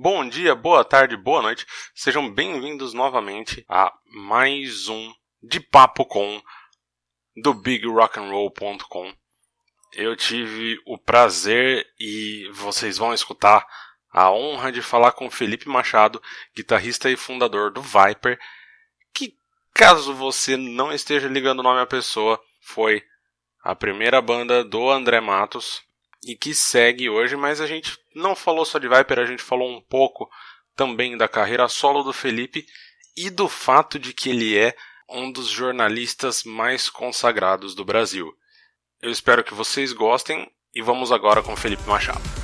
Bom dia, boa tarde, boa noite. Sejam bem-vindos novamente a mais um de papo com do bigrockandroll.com. Eu tive o prazer e vocês vão escutar a honra de falar com Felipe Machado, guitarrista e fundador do Viper, que caso você não esteja ligando o nome à pessoa, foi a primeira banda do André Matos e que segue hoje, mas a gente não falou só de Viper, a gente falou um pouco também da carreira solo do Felipe e do fato de que ele é um dos jornalistas mais consagrados do Brasil. Eu espero que vocês gostem e vamos agora com Felipe Machado.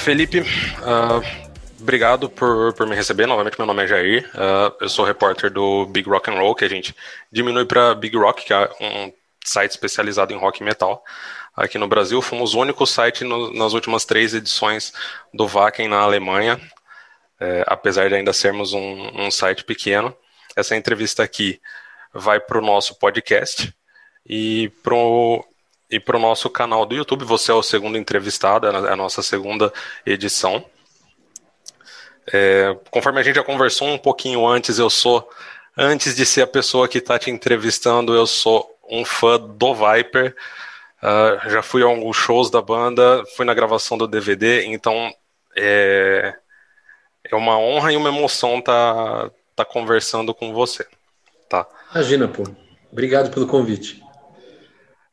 Felipe, uh, obrigado por, por me receber. Novamente, meu nome é Jair. Uh, eu sou repórter do Big Rock and Roll, que a gente diminui para Big Rock, que é um site especializado em rock e metal aqui no Brasil. Fomos o único site no, nas últimas três edições do Wacken na Alemanha, é, apesar de ainda sermos um, um site pequeno. Essa entrevista aqui vai para o nosso podcast e para e para o nosso canal do YouTube. Você é o segundo entrevistado, é a nossa segunda edição. É, conforme a gente já conversou um pouquinho antes, eu sou, antes de ser a pessoa que está te entrevistando, eu sou um fã do Viper. Uh, já fui a alguns shows da banda, fui na gravação do DVD, então é, é uma honra e uma emoção estar tá, tá conversando com você. Tá? Imagina, pô. Obrigado pelo convite.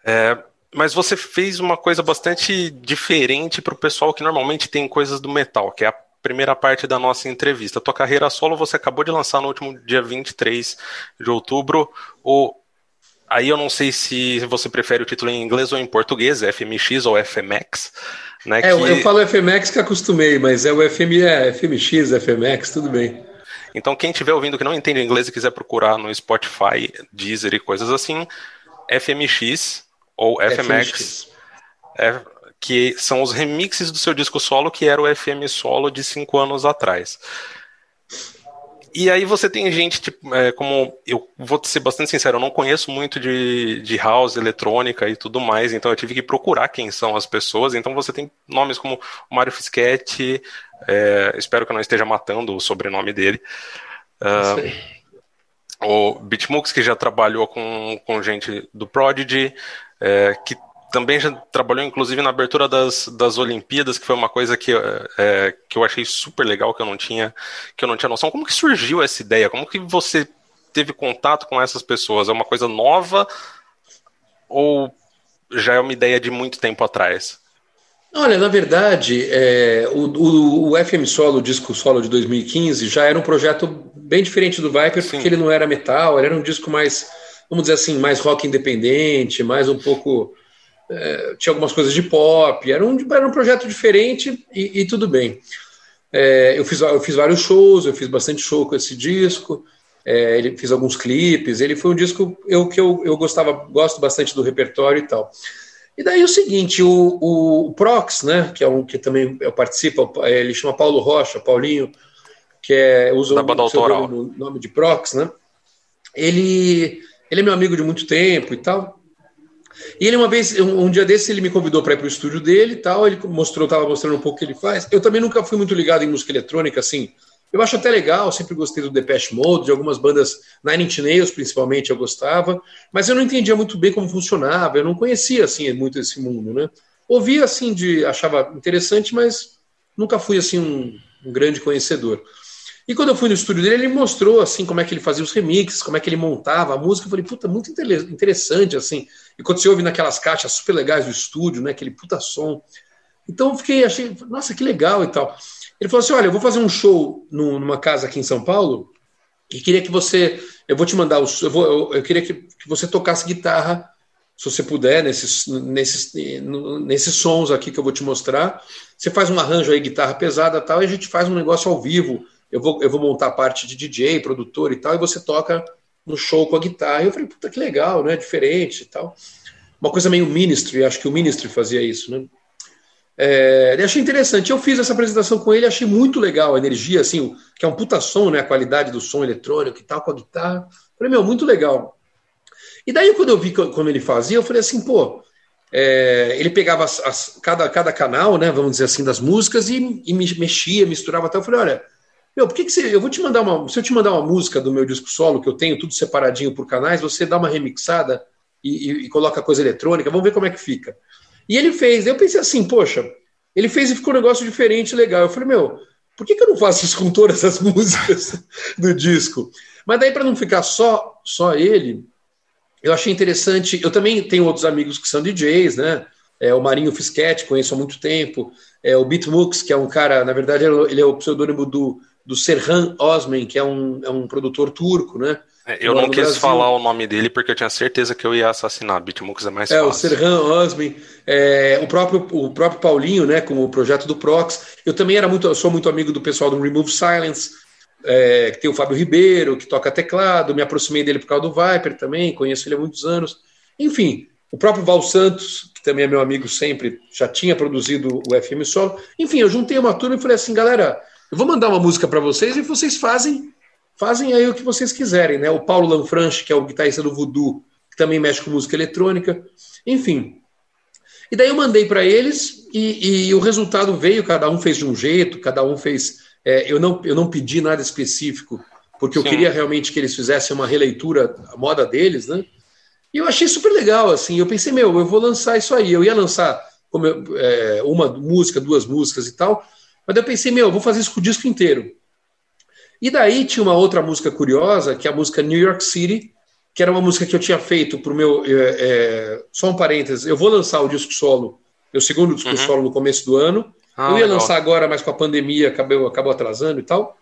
É, mas você fez uma coisa bastante diferente para o pessoal que normalmente tem coisas do metal, que é a primeira parte da nossa entrevista. Tua carreira solo você acabou de lançar no último dia 23 de outubro. O... Aí eu não sei se você prefere o título em inglês ou em português, FMX ou FMX. Né, é, que... eu falo FMX que acostumei, mas é o FM, é FMX, FMX, tudo bem. Então quem estiver ouvindo que não entende inglês e quiser procurar no Spotify, Deezer e coisas assim, FMX ou FMX, é, que são os remixes do seu disco solo, que era o FM solo de cinco anos atrás. E aí você tem gente, tipo, é, como eu vou ser bastante sincero, eu não conheço muito de, de house, eletrônica e tudo mais, então eu tive que procurar quem são as pessoas. Então você tem nomes como Mário Fischetti, é, espero que eu não esteja matando o sobrenome dele. Uh, o Bitmux, que já trabalhou com, com gente do Prodigy, é, que também já trabalhou inclusive na abertura das, das Olimpíadas, que foi uma coisa que, é, que eu achei super legal, que eu não tinha que eu não tinha noção. Como que surgiu essa ideia? Como que você teve contato com essas pessoas? É uma coisa nova ou já é uma ideia de muito tempo atrás? Olha, na verdade, é, o, o, o, FM Solo, o disco solo de 2015, já era um projeto bem diferente do Viper, Sim. porque ele não era metal, ele era um disco mais vamos dizer assim, mais rock independente, mais um pouco. É, tinha algumas coisas de pop, era um, era um projeto diferente e, e tudo bem. É, eu, fiz, eu fiz vários shows, eu fiz bastante show com esse disco, é, ele fiz alguns clipes, ele foi um disco eu, que eu, eu gostava, gosto bastante do repertório e tal. E daí o seguinte, o, o, o Prox, né, que é um que também eu participo, ele chama Paulo Rocha, Paulinho, que é, usa o, o nome de Prox, né? Ele ele é meu amigo de muito tempo e tal. E ele uma vez, um, um dia desse, ele me convidou para ir para o estúdio dele e tal. Ele mostrou, estava mostrando um pouco o que ele faz. Eu também nunca fui muito ligado em música eletrônica, assim. Eu acho até legal, sempre gostei do Depeche Mode, de algumas bandas, Nine Inch Nails principalmente eu gostava, mas eu não entendia muito bem como funcionava, eu não conhecia assim muito esse mundo, né? Ouvia assim de achava interessante, mas nunca fui assim um, um grande conhecedor. E quando eu fui no estúdio dele, ele mostrou assim como é que ele fazia os remixes, como é que ele montava a música. Eu falei, puta, muito interessante assim. E quando você ouve naquelas caixas super legais do estúdio, né, aquele puta som. Então eu fiquei, achei, nossa, que legal e tal. Ele falou assim: olha, eu vou fazer um show numa casa aqui em São Paulo e queria que você, eu vou te mandar, os, eu, vou, eu, eu queria que, que você tocasse guitarra se você puder, nesses, nesses, nesses sons aqui que eu vou te mostrar. Você faz um arranjo aí, guitarra pesada tal, e a gente faz um negócio ao vivo, eu vou, eu vou montar a parte de DJ, produtor e tal, e você toca no show com a guitarra. E eu falei, puta que legal, né? Diferente e tal. Uma coisa meio ministry, acho que o ministry fazia isso, né? É, achei interessante. Eu fiz essa apresentação com ele, achei muito legal a energia, assim, que é um puta som, né? A qualidade do som eletrônico e tal, com a guitarra. Falei, meu, muito legal. E daí, quando eu vi como ele fazia, eu falei assim, pô, é, ele pegava as, as, cada, cada canal, né, vamos dizer assim, das músicas e, e mexia, misturava até. Eu falei, olha, meu, por que, que você. Eu vou te mandar uma. Se eu te mandar uma música do meu disco solo, que eu tenho tudo separadinho por canais, você dá uma remixada e, e, e coloca coisa eletrônica, vamos ver como é que fica. E ele fez. Eu pensei assim, poxa, ele fez e ficou um negócio diferente, legal. Eu falei, meu, por que, que eu não faço isso com todas as músicas do disco? Mas daí, para não ficar só, só ele, eu achei interessante. Eu também tenho outros amigos que são DJs, né? É, o Marinho Fischetti, conheço há muito tempo. É, o Beatmux, que é um cara, na verdade, ele é o pseudônimo do, do Serhan Osman, que é um, é um produtor turco, né? É, eu não quis Brasil. falar o nome dele porque eu tinha certeza que eu ia assassinar. Bitmux é mais é, fácil. É, o Serhan Osman, é, o, próprio, o próprio Paulinho, né, com o projeto do Prox. Eu também era muito, sou muito amigo do pessoal do Remove Silence, é, que tem o Fábio Ribeiro, que toca teclado, me aproximei dele por causa do Viper também, conheço ele há muitos anos. Enfim, o próprio Val Santos, que também é meu amigo sempre, já tinha produzido o FM Solo. Enfim, eu juntei uma turma e falei assim, galera, eu vou mandar uma música para vocês e vocês fazem fazem aí o que vocês quiserem, né? O Paulo Lanfranchi, que é o guitarrista do Voodoo, que também mexe com música eletrônica, enfim. E daí eu mandei para eles e, e, o resultado veio, cada um fez de um jeito, cada um fez é, eu, não, eu não pedi nada específico, porque eu queria realmente que eles fizessem uma releitura à moda deles, né? E eu achei super legal, assim. Eu pensei, meu, eu vou lançar isso aí. Eu ia lançar eu, é, uma música, duas músicas e tal, mas eu pensei, meu, eu vou fazer isso com o disco inteiro. E daí tinha uma outra música curiosa, que é a música New York City, que era uma música que eu tinha feito para o meu. É, é, só um parênteses, eu vou lançar o disco solo, meu segundo disco uhum. solo no começo do ano. Ah, eu ia legal. lançar agora, mas com a pandemia acabou, acabou atrasando e tal.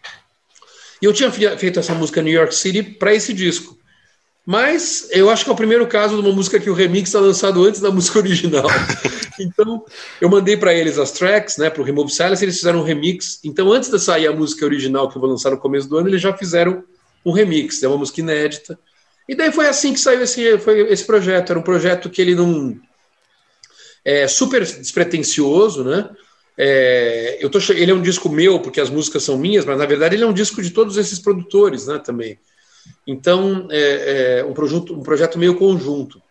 E eu tinha feito essa música New York City para esse disco. Mas eu acho que é o primeiro caso de uma música que o remix está lançado antes da música original. então, eu mandei para eles as tracks, né, para o Remove Silence, eles fizeram um remix. Então, antes de sair a música original que eu vou lançar no começo do ano, eles já fizeram um remix, é uma música inédita. E daí foi assim que saiu esse, foi esse projeto. Era um projeto que ele não. É super despretensioso, né? É, eu tô, ele é um disco meu, porque as músicas são minhas, mas na verdade ele é um disco de todos esses produtores né, também. Então, é, é um, projeto, um projeto meio conjunto.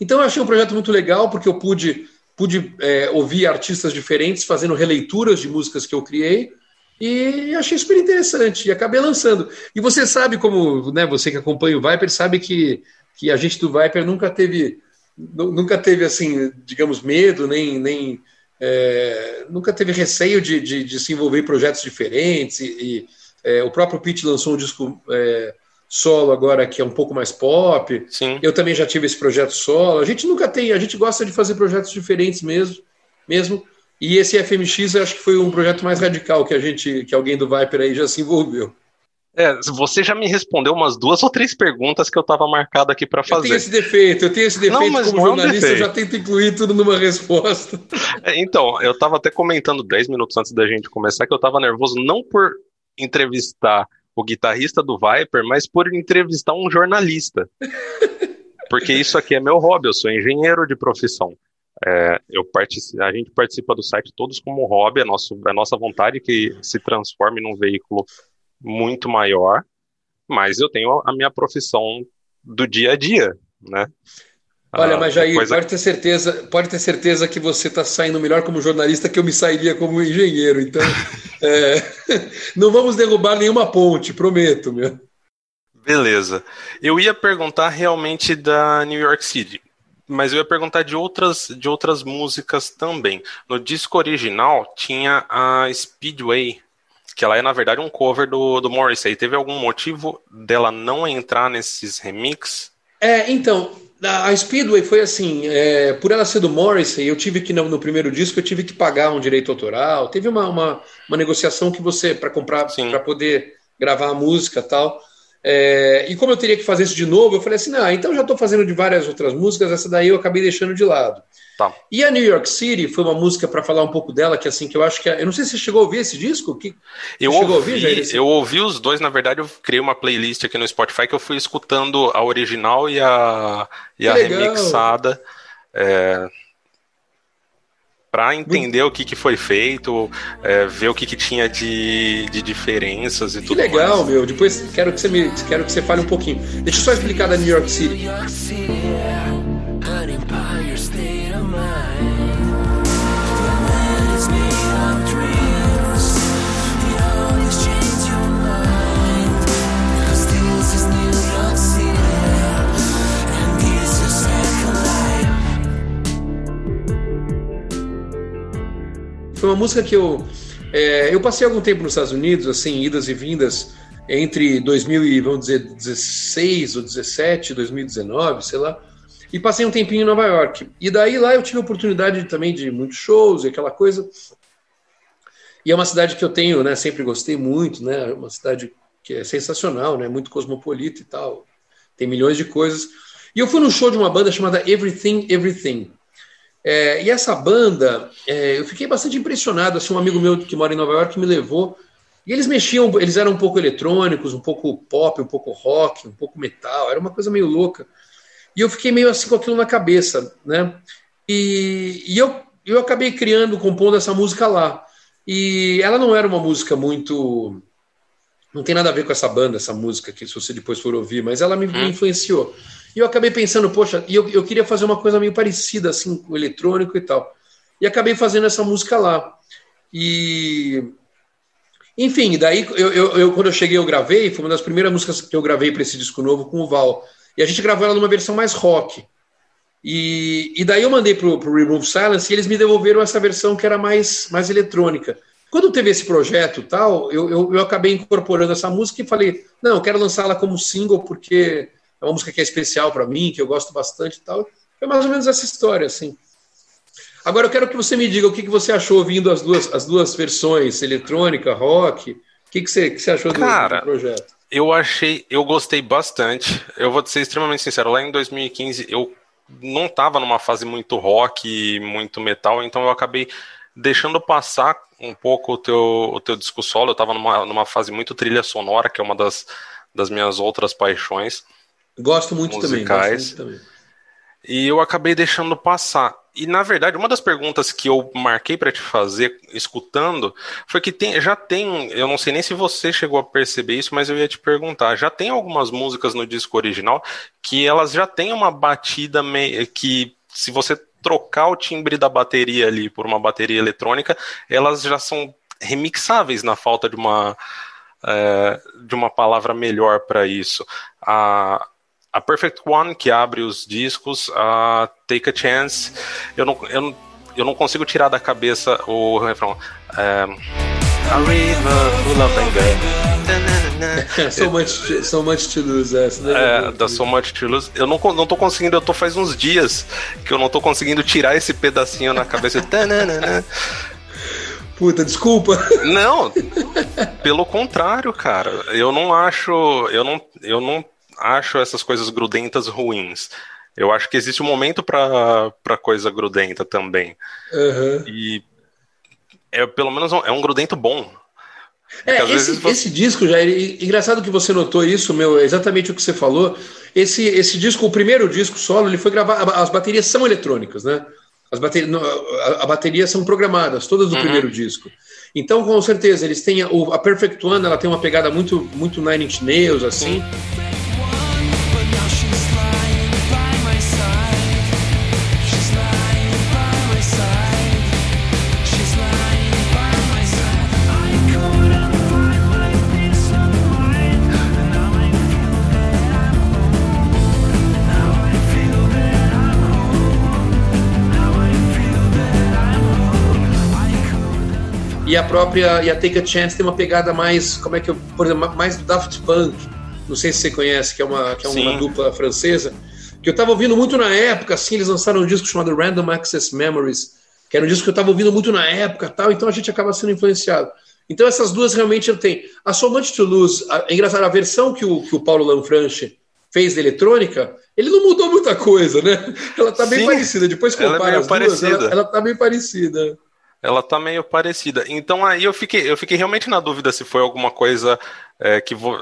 Então, eu achei um projeto muito legal, porque eu pude, pude é, ouvir artistas diferentes fazendo releituras de músicas que eu criei, e achei super interessante, e acabei lançando. E você sabe como, né, você que acompanha o Viper, sabe que, que a gente do Viper nunca teve, nunca teve, assim, digamos, medo, nem, nem é, nunca teve receio de, de, de, se envolver em projetos diferentes. E, e é, o próprio Pete lançou um disco é, solo agora que é um pouco mais pop. Sim. Eu também já tive esse projeto solo. A gente nunca tem, a gente gosta de fazer projetos diferentes mesmo, mesmo. E esse FMX acho que foi um projeto mais radical que a gente, que alguém do Viper aí já se envolveu. É, você já me respondeu umas duas ou três perguntas que eu estava marcado aqui para fazer. Eu tenho esse defeito, eu tenho esse defeito não, mas como jornalista, é um eu já tento incluir tudo numa resposta. É, então, eu estava até comentando 10 minutos antes da gente começar que eu estava nervoso não por entrevistar o guitarrista do Viper, mas por entrevistar um jornalista. Porque isso aqui é meu hobby, eu sou engenheiro de profissão. É, eu a gente participa do site todos como hobby, é, nosso, é nossa vontade que se transforme num veículo muito maior, mas eu tenho a minha profissão do dia a dia, né? Olha, ah, mas Jair, coisa... pode ter certeza, pode ter certeza que você está saindo melhor como jornalista que eu me sairia como engenheiro. Então, é, não vamos derrubar nenhuma ponte, prometo, meu. Beleza. Eu ia perguntar realmente da New York City, mas eu ia perguntar de outras, de outras músicas também. No disco original tinha a Speedway, que ela é na verdade um cover do, do Morrissey. Teve algum motivo dela não entrar nesses remix? É, então, a Speedway foi assim, é, por ela ser do Morrissey, eu tive que, no, no, primeiro disco, eu tive que pagar um direito autoral. Teve uma, uma, uma negociação que você, para comprar, para poder gravar a música tal. É, e como eu teria que fazer isso de novo, eu falei assim: não, então já estou fazendo de várias outras músicas, essa daí eu acabei deixando de lado. Tá. E a New York City foi uma música para falar um pouco dela, que assim, que eu acho que. É, eu não sei se você chegou a ouvir esse disco. Que, eu ouvi, ouvir, eu ouvi os dois, na verdade, eu criei uma playlist aqui no Spotify que eu fui escutando a original e a, e a remixada. É, para entender o que, que foi feito, é, ver o que, que tinha de, de diferenças e que tudo legal, mais. meu. Depois quero que você me quero que você fale um pouquinho. Deixa eu só explicar da New York City. Foi uma música que eu. É, eu passei algum tempo nos Estados Unidos, assim, idas e vindas entre 2000 e, vamos dizer, 16 ou 17, 2019, sei lá, e passei um tempinho em Nova York. E daí lá eu tive a oportunidade também de muitos shows e aquela coisa. E é uma cidade que eu tenho, né, sempre gostei muito, né, uma cidade que é sensacional, né, muito cosmopolita e tal, tem milhões de coisas. E eu fui num show de uma banda chamada Everything Everything. É, e essa banda, é, eu fiquei bastante impressionado. Assim, um amigo meu que mora em Nova York me levou. E eles mexiam, eles eram um pouco eletrônicos, um pouco pop, um pouco rock, um pouco metal. Era uma coisa meio louca. E eu fiquei meio assim com aquilo na cabeça, né? E, e eu, eu acabei criando, compondo essa música lá. E ela não era uma música muito. Não tem nada a ver com essa banda, essa música, que se você depois for ouvir, mas ela me, me hum. influenciou. E eu acabei pensando, poxa, e eu, eu queria fazer uma coisa meio parecida, assim, com eletrônico e tal. E acabei fazendo essa música lá. E. Enfim, daí eu, eu, eu, quando eu cheguei, eu gravei, foi uma das primeiras músicas que eu gravei para esse disco novo com o Val. E a gente gravou ela numa versão mais rock. E, e daí eu mandei pro, pro Remove Silence e eles me devolveram essa versão que era mais, mais eletrônica. Quando teve esse projeto tal, eu, eu, eu acabei incorporando essa música e falei, não, eu quero lançá-la como single porque é uma música que é especial para mim, que eu gosto bastante e tal. Foi mais ou menos essa história, assim. Agora eu quero que você me diga o que, que você achou ouvindo as duas, as duas versões, eletrônica, rock. O que, que, você, que você achou do, Cara, do projeto? Eu achei, eu gostei bastante. Eu vou ser extremamente sincero, lá em 2015 eu não estava numa fase muito rock, muito metal, então eu acabei deixando passar um pouco o teu, o teu disco solo. Eu estava numa, numa fase muito trilha sonora, que é uma das, das minhas outras paixões. Gosto muito musicais, também. Gosto muito também. E eu acabei deixando passar. E na verdade, uma das perguntas que eu marquei para te fazer, escutando, foi que tem, já tem. Eu não sei nem se você chegou a perceber isso, mas eu ia te perguntar. Já tem algumas músicas no disco original que elas já têm uma batida meio, que, se você trocar o timbre da bateria ali por uma bateria eletrônica, elas já são remixáveis na falta de uma. É, de uma palavra melhor para isso. A, a Perfect One, que abre os discos, a Take a Chance, eu não, eu não, eu não consigo tirar da cabeça o refrão. Um, a river full of. So, much, so much to lose. Essa é, da So Much to Lose. Eu não, não tô conseguindo, eu tô faz uns dias que eu não tô conseguindo tirar esse pedacinho na cabeça. Puta, desculpa. Não, pelo contrário, cara. Eu não acho. Eu não, eu não acho essas coisas grudentas ruins. Eu acho que existe um momento para coisa grudenta também. Uhum. E é pelo menos um, é um grudento bom. É, esse, você... esse, disco já. Engraçado que você notou isso, meu, é exatamente o que você falou. Esse, esse disco, o primeiro disco solo, ele foi gravado. As baterias são eletrônicas, né? As baterias, a, a baterias são programadas, todas do uhum. primeiro disco. Então, com certeza, eles têm. A, a Perfect One, ela tem uma pegada muito, muito Nine Inch Nails, assim. A própria e a Take a Chance tem uma pegada mais, como é que eu, por exemplo, mais do Daft Punk. Não sei se você conhece, que é uma, que é uma dupla francesa. Que eu estava ouvindo muito na época, assim, eles lançaram um disco chamado Random Access Memories, que era um disco que eu estava ouvindo muito na época tal, então a gente acaba sendo influenciado. Então essas duas realmente eu tenho. A So Much to Lose, é engraçado, a versão que o, que o Paulo Lanfranchi fez de eletrônica, ele não mudou muita coisa, né? Ela tá bem Sim, parecida. Depois compara ela é as parecida. duas, ela, ela tá bem parecida. Ela tá meio parecida. Então aí eu fiquei, eu fiquei realmente na dúvida se foi alguma coisa é, que, vo,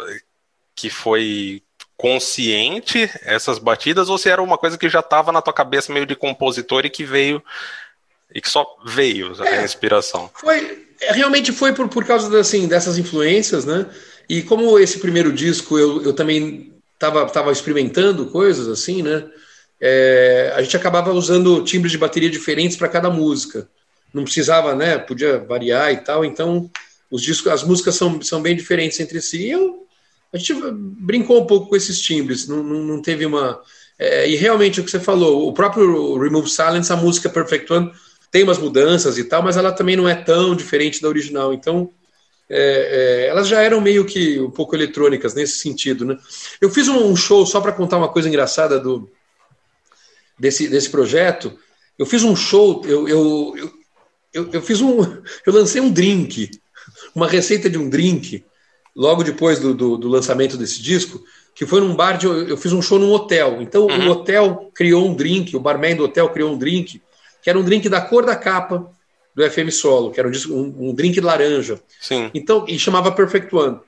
que foi consciente essas batidas ou se era uma coisa que já estava na tua cabeça meio de compositor e que veio e que só veio é, a inspiração. Foi é, realmente foi por, por causa assim, dessas influências, né? E como esse primeiro disco eu, eu também estava tava experimentando coisas assim, né? É, a gente acabava usando timbres de bateria diferentes para cada música. Não precisava, né? Podia variar e tal. Então, os discos, as músicas são, são bem diferentes entre si. E eu, a gente brincou um pouco com esses timbres. Não, não, não teve uma. É, e realmente o que você falou, o próprio Remove Silence, a música Perfect One, tem umas mudanças e tal, mas ela também não é tão diferente da original. Então, é, é, elas já eram meio que um pouco eletrônicas nesse sentido, né? Eu fiz um, show só para contar uma coisa engraçada do desse, desse projeto. Eu fiz um show, eu, eu, eu, eu fiz um, eu lancei um drink, uma receita de um drink, logo depois do, do, do lançamento desse disco, que foi num bar de, eu fiz um show num hotel. Então uhum. o hotel criou um drink, o barman do hotel criou um drink, que era um drink da cor da capa do FM Solo, que era um, um drink laranja. Sim. Então, e chamava Perfect One.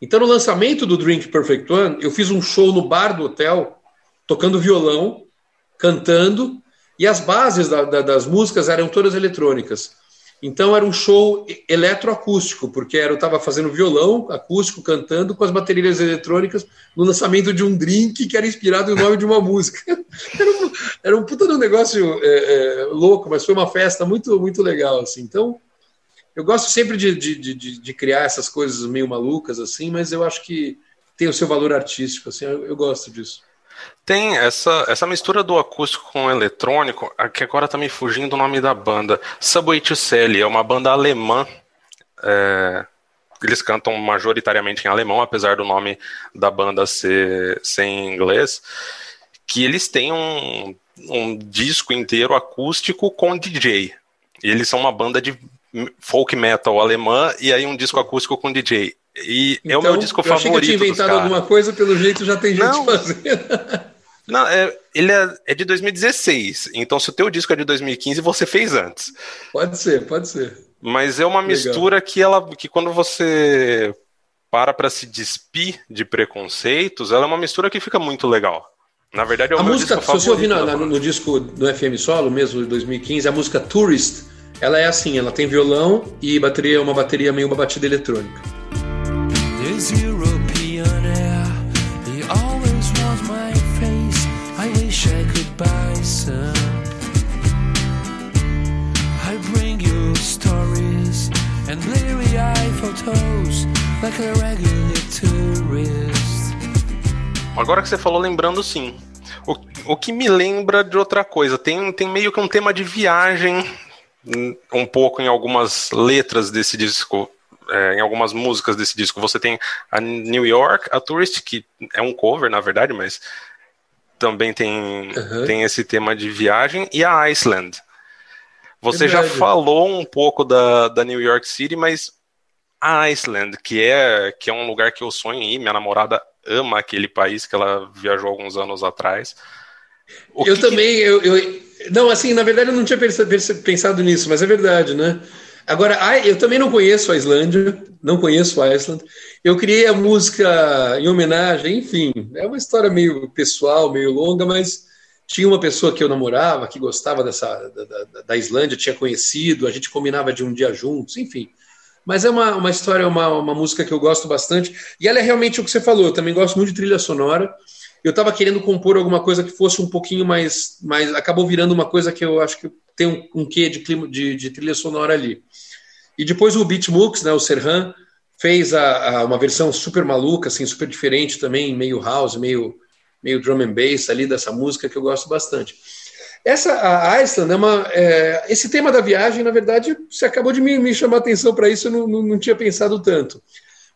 Então, no lançamento do Drink Perfect One, eu fiz um show no bar do hotel, tocando violão, cantando, e as bases da, da, das músicas eram todas eletrônicas. Então era um show eletroacústico, porque eu estava fazendo violão acústico, cantando com as baterias eletrônicas no lançamento de um drink que era inspirado no nome de uma música. Era um, era um puta de um negócio é, é, louco, mas foi uma festa muito, muito legal. Assim. Então, eu gosto sempre de, de, de, de, criar essas coisas meio malucas, assim, mas eu acho que tem o seu valor artístico. Assim, eu, eu gosto disso. Tem essa, essa mistura do acústico com o eletrônico, que agora tá me fugindo o nome da banda. Subway to Sally, é uma banda alemã. É, eles cantam majoritariamente em alemão, apesar do nome da banda ser, ser em inglês. Que eles têm um, um disco inteiro acústico com DJ. E eles são uma banda de folk metal alemã e aí um disco acústico com DJ. E então, é o meu então, disco eu favorito. Achei que eu tinha inventado alguma coisa, pelo jeito já tem gente Não. fazendo. Não, é, ele é, é, de 2016. Então, se o teu disco é de 2015, você fez antes. Pode ser, pode ser. Mas é uma Legal. mistura que ela, que quando você para para se despir de preconceitos, ela é uma mistura que fica muito legal. Na verdade, é o a meu música, disco. Se você ouvir no, no, no disco do FM Solo, mesmo de 2015, a música Tourist, ela é assim, ela tem violão e bateria, uma bateria meio uma batida eletrônica. There's European air, he always my face. I wish I could buy some. I bring you stories and bleary eye photos like a regular tourist. Agora que você falou, lembrando sim. O, o que me lembra de outra coisa, tem, tem meio que um tema de viagem um pouco em algumas letras desse disco, é, em algumas músicas desse disco. Você tem a New York, a Tourist, que é um cover, na verdade, mas também tem, uhum. tem esse tema de viagem, e a Iceland. Você verdade. já falou um pouco da, da New York City, mas a Iceland, que é, que é um lugar que eu sonho em ir, minha namorada ama aquele país que ela viajou alguns anos atrás. O eu que também, que... eu, eu, não, assim, na verdade eu não tinha pensado nisso, mas é verdade, né? Agora, eu também não conheço a Islândia, não conheço a Iceland. Eu criei a música em homenagem, enfim, é uma história meio pessoal, meio longa, mas tinha uma pessoa que eu namorava, que gostava dessa da, da, da Islândia, tinha conhecido, a gente combinava de um dia juntos, enfim. Mas é uma, uma história, uma, uma música que eu gosto bastante. E ela é realmente o que você falou, eu também gosto muito de trilha sonora eu estava querendo compor alguma coisa que fosse um pouquinho mais, mais. Acabou virando uma coisa que eu acho que tem um, um quê de, clima, de, de trilha sonora ali. E depois o Beatmux, né, o Serhan, fez a, a, uma versão super maluca, assim, super diferente também, meio house, meio, meio drum and bass ali dessa música que eu gosto bastante. Essa a Iceland é uma. É, esse tema da viagem, na verdade, você acabou de me, me chamar a atenção para isso, eu não, não, não tinha pensado tanto.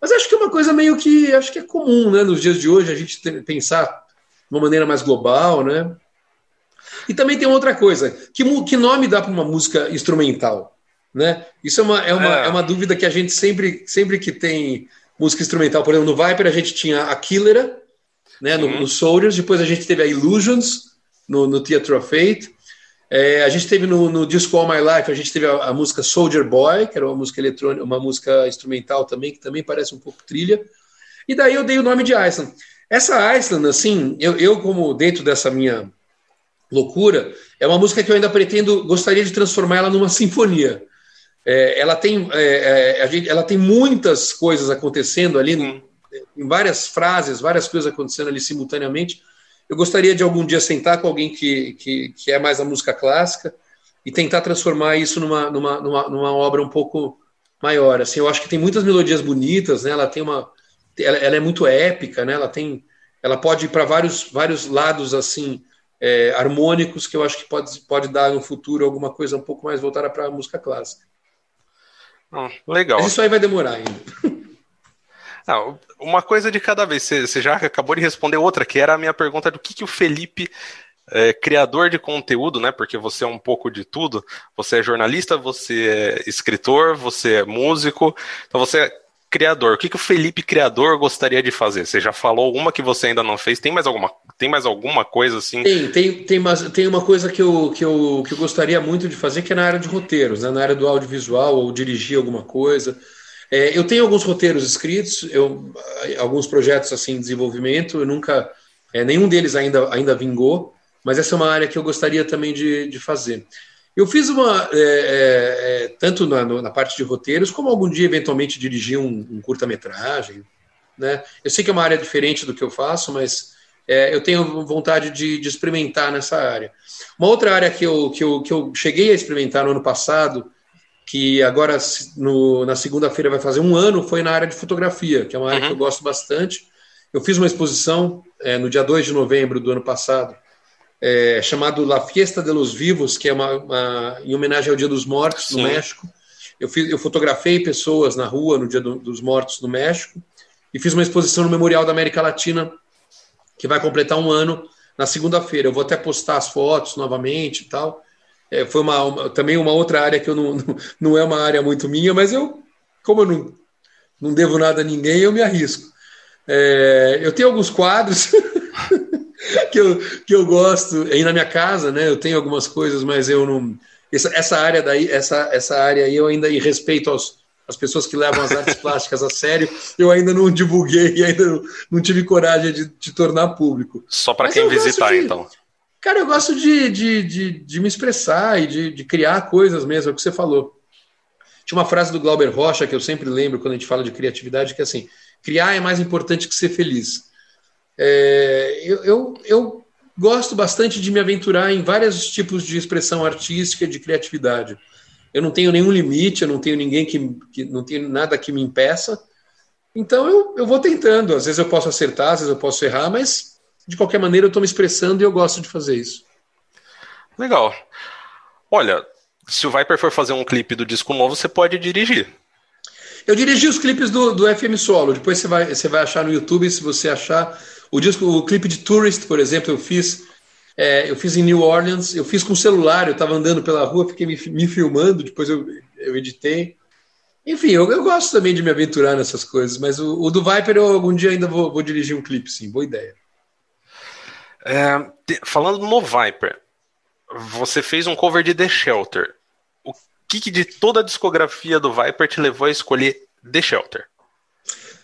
Mas acho que é uma coisa meio que acho que é comum, né? Nos dias de hoje a gente pensar de uma maneira mais global, né? E também tem outra coisa, que, que nome dá para uma música instrumental? Né? Isso é uma, é, uma, é. é uma dúvida que a gente sempre, sempre que tem música instrumental, por exemplo, no Viper a gente tinha a Killera, né, no, no Soldiers, depois a gente teve a Illusions no, no Theatre of Fate, é, a gente teve no, no, disco All My Life, a gente teve a, a, música Soldier Boy, que era uma música eletrônica, uma música instrumental também, que também parece um pouco trilha. E daí eu dei o nome de Iceland. Essa Iceland, assim, eu, eu como dentro dessa minha loucura, é uma música que eu ainda pretendo, gostaria de transformar ela numa sinfonia. É, ela, tem, é, é gente, ela tem muitas coisas acontecendo ali, em várias frases, várias coisas acontecendo ali simultaneamente eu gostaria de algum dia sentar com alguém que, que, que é mais a música clássica e tentar transformar isso numa, numa, numa, numa, obra um pouco maior. Assim, eu acho que tem muitas melodias bonitas, né? Ela tem uma, ela, ela é muito épica, né? Ela tem, ela pode ir para vários, vários lados assim é, harmônicos que eu acho que pode, pode dar no futuro alguma coisa um pouco mais voltada para a música clássica. Hum, legal. Mas isso aí vai demorar ainda. Não, uma coisa de cada vez. Você, já acabou de responder outra, que era a minha pergunta do que, que o Felipe, é, criador de conteúdo, né? Porque você é um pouco de tudo. Você é jornalista, você é escritor, você é músico. Então você é criador. O que, que o Felipe criador gostaria de fazer? Você já falou uma que você ainda não fez. Tem mais alguma, tem mais alguma coisa assim? Tem, tem, tem, tem uma coisa que eu, que, eu, que eu gostaria muito de fazer, que é na área de roteiros, né? na área do audiovisual, ou dirigir alguma coisa. É, eu tenho alguns roteiros escritos, eu, alguns projetos assim em desenvolvimento, eu nunca, é, nenhum deles ainda, ainda vingou, mas essa é uma área que eu gostaria também de, de fazer. Eu fiz uma, é, é, é tanto na, na, parte de roteiros, como algum dia eventualmente dirigir um, um curta-metragem. Né? Eu sei que é uma área diferente do que eu faço, mas é, eu tenho vontade de, de, experimentar nessa área. Uma outra área que eu, que, eu, que eu cheguei a experimentar no ano passado, que agora no, na segunda-feira vai fazer um ano, foi na área de fotografia, que é uma área uhum. que eu gosto bastante. Eu fiz uma exposição é, no dia 2 de novembro do ano passado, é, chamado La Fiesta de los Vivos, que é uma, uma em homenagem ao Dia dos Mortos Sim. no México. Eu, fiz, eu fotografei pessoas na rua no Dia do, dos Mortos no México e fiz uma exposição no Memorial da América Latina, que vai completar um ano na segunda-feira. Eu vou até postar as fotos novamente e tal é, foi uma, uma, também uma outra área que eu não, não, não, é uma área muito minha, mas eu, como eu não, não devo nada a ninguém, eu me arrisco. É, eu tenho alguns quadros que, eu, que eu gosto aí na minha casa, né? Eu tenho algumas coisas, mas eu não. Essa, essa área daí, essa, essa área aí, eu ainda, em respeito aos, as pessoas que levam as artes plásticas a sério, eu ainda não divulguei e ainda não, não, tive coragem de, de tornar público. Só para quem visitar, de, então. Cara, eu gosto de, de, de, de me expressar e de, de, criar coisas mesmo, é o que você falou. Tinha uma frase do Glauber Rocha que eu sempre lembro quando a gente fala de criatividade, que é assim, criar é mais importante que ser feliz. É, eu, eu, eu gosto bastante de me aventurar em vários tipos de expressão artística, de criatividade. Eu não tenho nenhum limite, eu não tenho ninguém que, que não tenho nada que me impeça. Então eu, eu vou tentando. Às vezes eu posso acertar, às vezes eu posso errar, mas de qualquer maneira, eu estou me expressando e eu gosto de fazer isso. Legal. Olha, se o Viper for fazer um clipe do disco novo, você pode dirigir. Eu dirigi os clipes do, do FM Solo. Depois você vai, você vai achar no YouTube, se você achar. O disco, o clipe de Tourist, por exemplo, eu fiz. É, eu fiz em New Orleans, eu fiz com celular, eu estava andando pela rua, fiquei me, me filmando, depois eu, eu editei. Enfim, eu, eu, gosto também de me aventurar nessas coisas, mas o, o do Viper eu algum dia ainda vou, vou dirigir um clipe, sim, boa ideia. É, falando no Viper, você fez um cover de The Shelter. O que, que, de toda a discografia do Viper te levou a escolher The Shelter?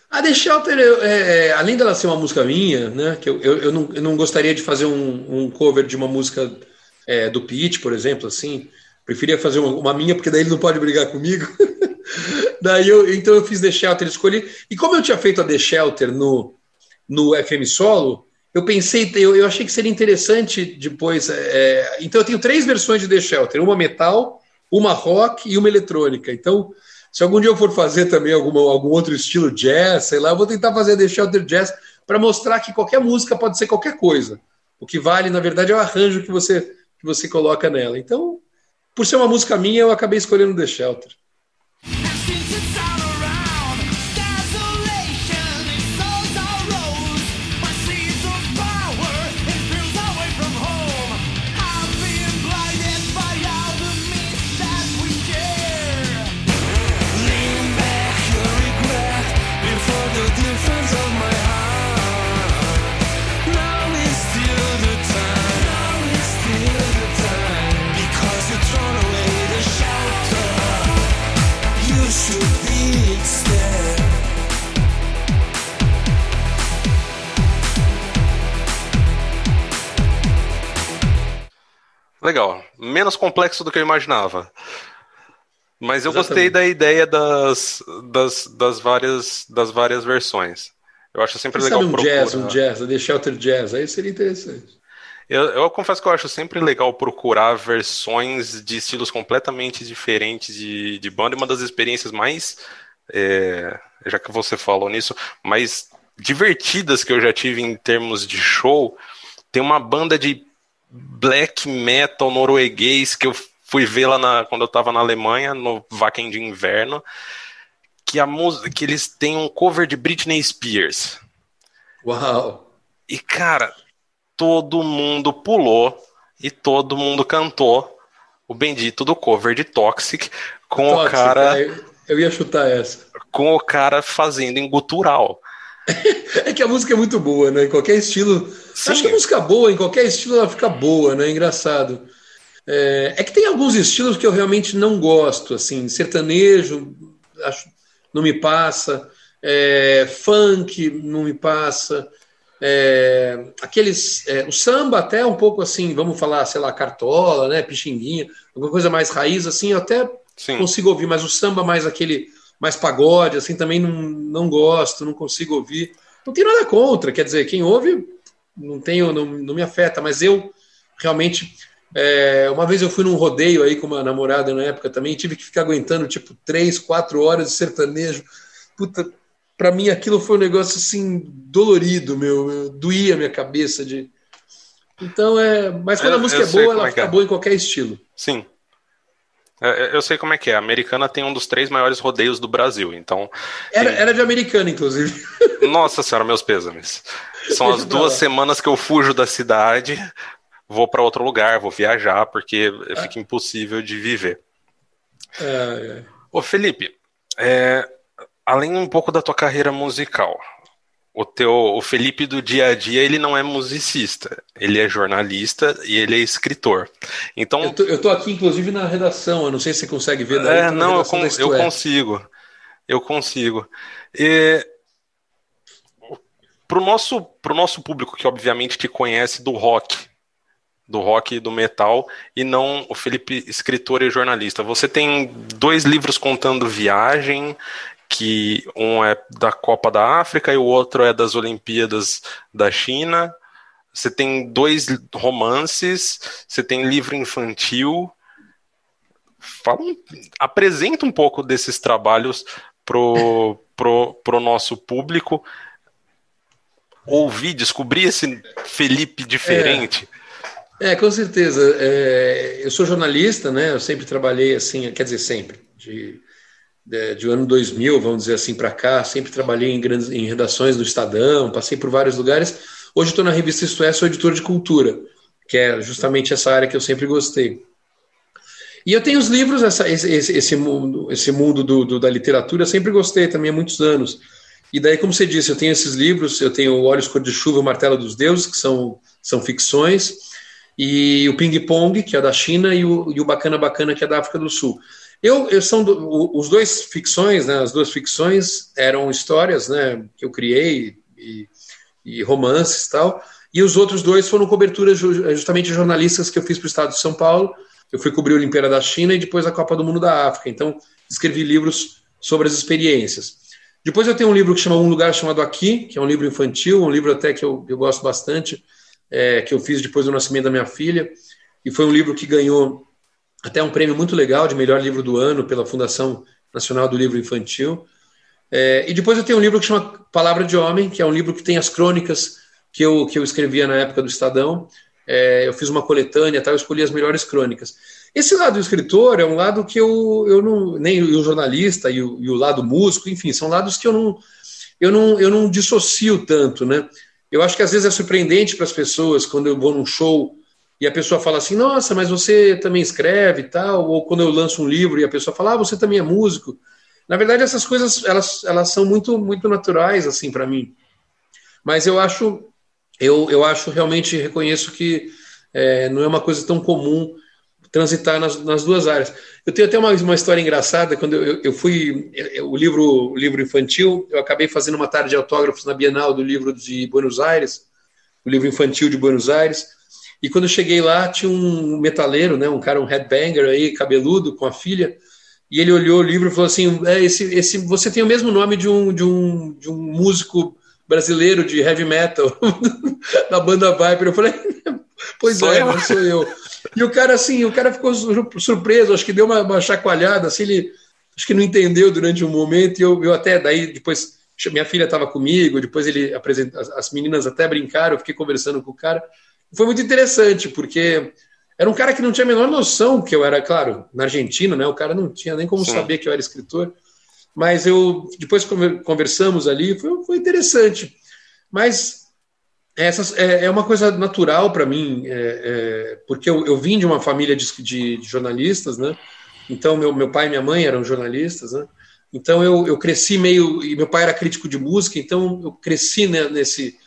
A The Shelter, é, é, além dela ser uma música minha, né, que eu, eu, eu, não, eu não gostaria de fazer um, um cover de uma música é, do Pete, por exemplo, assim. Preferia fazer uma, uma, minha, porque daí ele não pode brigar comigo. daí eu, então eu fiz The Shelter, escolhi. E como eu tinha feito a The Shelter no, no FM Solo, eu pensei, eu, eu achei que seria interessante depois. É, então eu tenho três versões de The Shelter: uma metal, uma rock e uma eletrônica. Então, se algum dia eu for fazer também alguma, algum outro estilo jazz, sei lá, eu vou tentar fazer The Shelter Jazz para mostrar que qualquer música pode ser qualquer coisa. O que vale, na verdade, é o arranjo que você, que você coloca nela. Então, por ser uma música minha, eu acabei escolhendo The Shelter. Menos complexo do que eu imaginava. Mas eu Exatamente. gostei da ideia das, das, das, várias, das várias versões. Eu acho sempre Quem legal um procurar. jazz, um jazz, The Shelter Jazz, aí seria interessante. Eu, eu, confesso que eu acho sempre legal procurar versões de estilos completamente diferentes de, de banda. E uma das experiências mais, é, já que você falou nisso, mais divertidas que eu já tive em termos de show, tem uma banda de black metal norueguês que eu fui ver lá na, quando eu tava na Alemanha, no Wacken de Inverno, que a música que eles têm um cover de Britney Spears. Uau! E cara, todo mundo pulou e todo mundo cantou o bendito do cover de Toxic com Toxic, o cara é, eu ia chutar essa. Com o cara fazendo em gutural. é que a música é muito boa, né? Em qualquer estilo. Sim. Acho que a música boa, em qualquer estilo, ela fica boa, né? Engraçado. É, é, que tem alguns estilos que eu realmente não gosto, assim, sertanejo, acho, não me passa, é, funk não me passa, é, aqueles, é, o samba até um pouco assim, vamos falar, sei lá, cartola, né, pixinguinha, alguma coisa mais raiz, assim, eu até Sim. consigo ouvir, mas o samba mais aquele, mais pagode, assim, também não, não gosto, não consigo ouvir. Não tenho nada contra, quer dizer, quem ouve não tenho, não, não me afeta, mas eu realmente é, uma vez eu fui num rodeio aí com uma namorada na época também, tive que ficar aguentando tipo três, quatro horas de sertanejo. Puta, pra mim aquilo foi um negócio assim dolorido, meu, doía a minha cabeça de. Então é. Mas quando eu, a música é boa, ela é fica é. boa em qualquer estilo. Sim. É, eu sei como é que é. A americana tem um dos três maiores rodeios do Brasil, então. Era, era de americana, inclusive. Nossa senhora, meus pêsames. São as duas semanas que eu fujo da cidade vou para outro lugar, vou viajar, porque é. fica impossível de viver. É, é. Ô Felipe, é, além um pouco da tua carreira musical, o teu o Felipe do dia a dia ele não é musicista, ele é jornalista e ele é escritor. Então eu tô, eu tô aqui inclusive na redação, eu não sei se você consegue ver. Daí, é, não, eu, con eu consigo, eu consigo. E, pro nosso pro nosso público que obviamente te conhece do rock, do rock e do metal, e não o Felipe escritor e jornalista. Você tem dois livros contando viagem, que um é da Copa da África e o outro é das Olimpíadas da China. Você tem dois romances, você tem livro infantil. Fala, apresenta um pouco desses trabalhos pro, pro, pro nosso público ouvir, descobrir esse Felipe diferente. É. É, com certeza. É, eu sou jornalista, né? Eu sempre trabalhei assim, quer dizer, sempre. De, de, de ano 2000, vamos dizer assim, para cá, sempre trabalhei em, grandes, em redações do Estadão, passei por vários lugares. Hoje estou na revista Isto É, sou editor de cultura, que é justamente essa área que eu sempre gostei. E eu tenho os livros, essa, esse, esse, esse, mundo, esse mundo do, do, da literatura, sempre gostei também há muitos anos. E daí, como você disse, eu tenho esses livros, eu tenho Olhos Cor de Chuva o Martelo dos Deuses, que são, são ficções e o Ping Pong, que é da China, e o, e o Bacana Bacana, que é da África do Sul. Eu, eu são do, os dois ficções, né, as duas ficções eram histórias, né, que eu criei e, e romances tal. E os outros dois foram coberturas justamente jornalistas que eu fiz para o Estado de São Paulo. Eu fui cobrir a Olimpíada da China e depois a Copa do Mundo da África. Então escrevi livros sobre as experiências. Depois eu tenho um livro que chama Um Lugar Chamado Aqui, que é um livro infantil, um livro até que eu, eu gosto bastante é, que eu fiz depois do nascimento da minha filha, e foi um livro que ganhou até um prêmio muito legal de melhor livro do ano pela Fundação Nacional do Livro Infantil. É, e depois eu tenho um livro que chama Palavra de Homem, que é um livro que tem as crônicas que eu, que eu escrevia na época do Estadão. É, eu fiz uma coletânea, tá, eu escolhi as melhores crônicas. Esse lado do escritor é um lado que eu, eu não. Nem o jornalista e o, e o lado músico, enfim, são lados que eu não, eu não, eu não dissocio tanto, né? Eu acho que às vezes é surpreendente para as pessoas quando eu vou num show e a pessoa fala assim: Nossa, mas você também escreve e tal. Ou quando eu lanço um livro e a pessoa fala: Ah, você também é músico. Na verdade, essas coisas elas, elas são muito, muito naturais assim para mim. Mas eu acho, eu, eu acho realmente reconheço que é, não é uma coisa tão comum transitar nas, nas duas áreas. Eu tenho até uma, uma história engraçada, quando eu, eu fui, o livro, o livro infantil, eu acabei fazendo uma tarde de autógrafos na Bienal do livro de Buenos Aires, o livro infantil de Buenos Aires, E quando eu cheguei lá, tinha um metaleiro, né, um cara, um headbanger aí, cabeludo, com a filha, e ele olhou o livro e falou assim: é, esse, esse, você tem o mesmo nome de um, de um, de um músico brasileiro de heavy metal da banda Viper. Eu falei, pois sou é, eu. sou eu. E o cara, assim, o cara ficou surpreso, acho que deu uma, uma chacoalhada, assim, ele acho que não entendeu durante um momento, e eu, eu até daí depois minha filha estava comigo, depois ele apresenta, as meninas até brincaram, eu fiquei conversando com o cara. Foi muito interessante, porque era um cara que não tinha a menor noção que eu era, claro, na Argentina, né? O cara não tinha nem como Sim. saber que eu era escritor. Mas eu depois conversamos ali, foi, foi interessante. Mas essa é, é uma coisa natural para mim, é, é, porque eu, eu, vim de uma família de, de, de, jornalistas, né? Então meu, meu pai e minha mãe eram jornalistas, né? Então eu, eu cresci meio. E meu pai era crítico de música, então eu cresci né, nesse,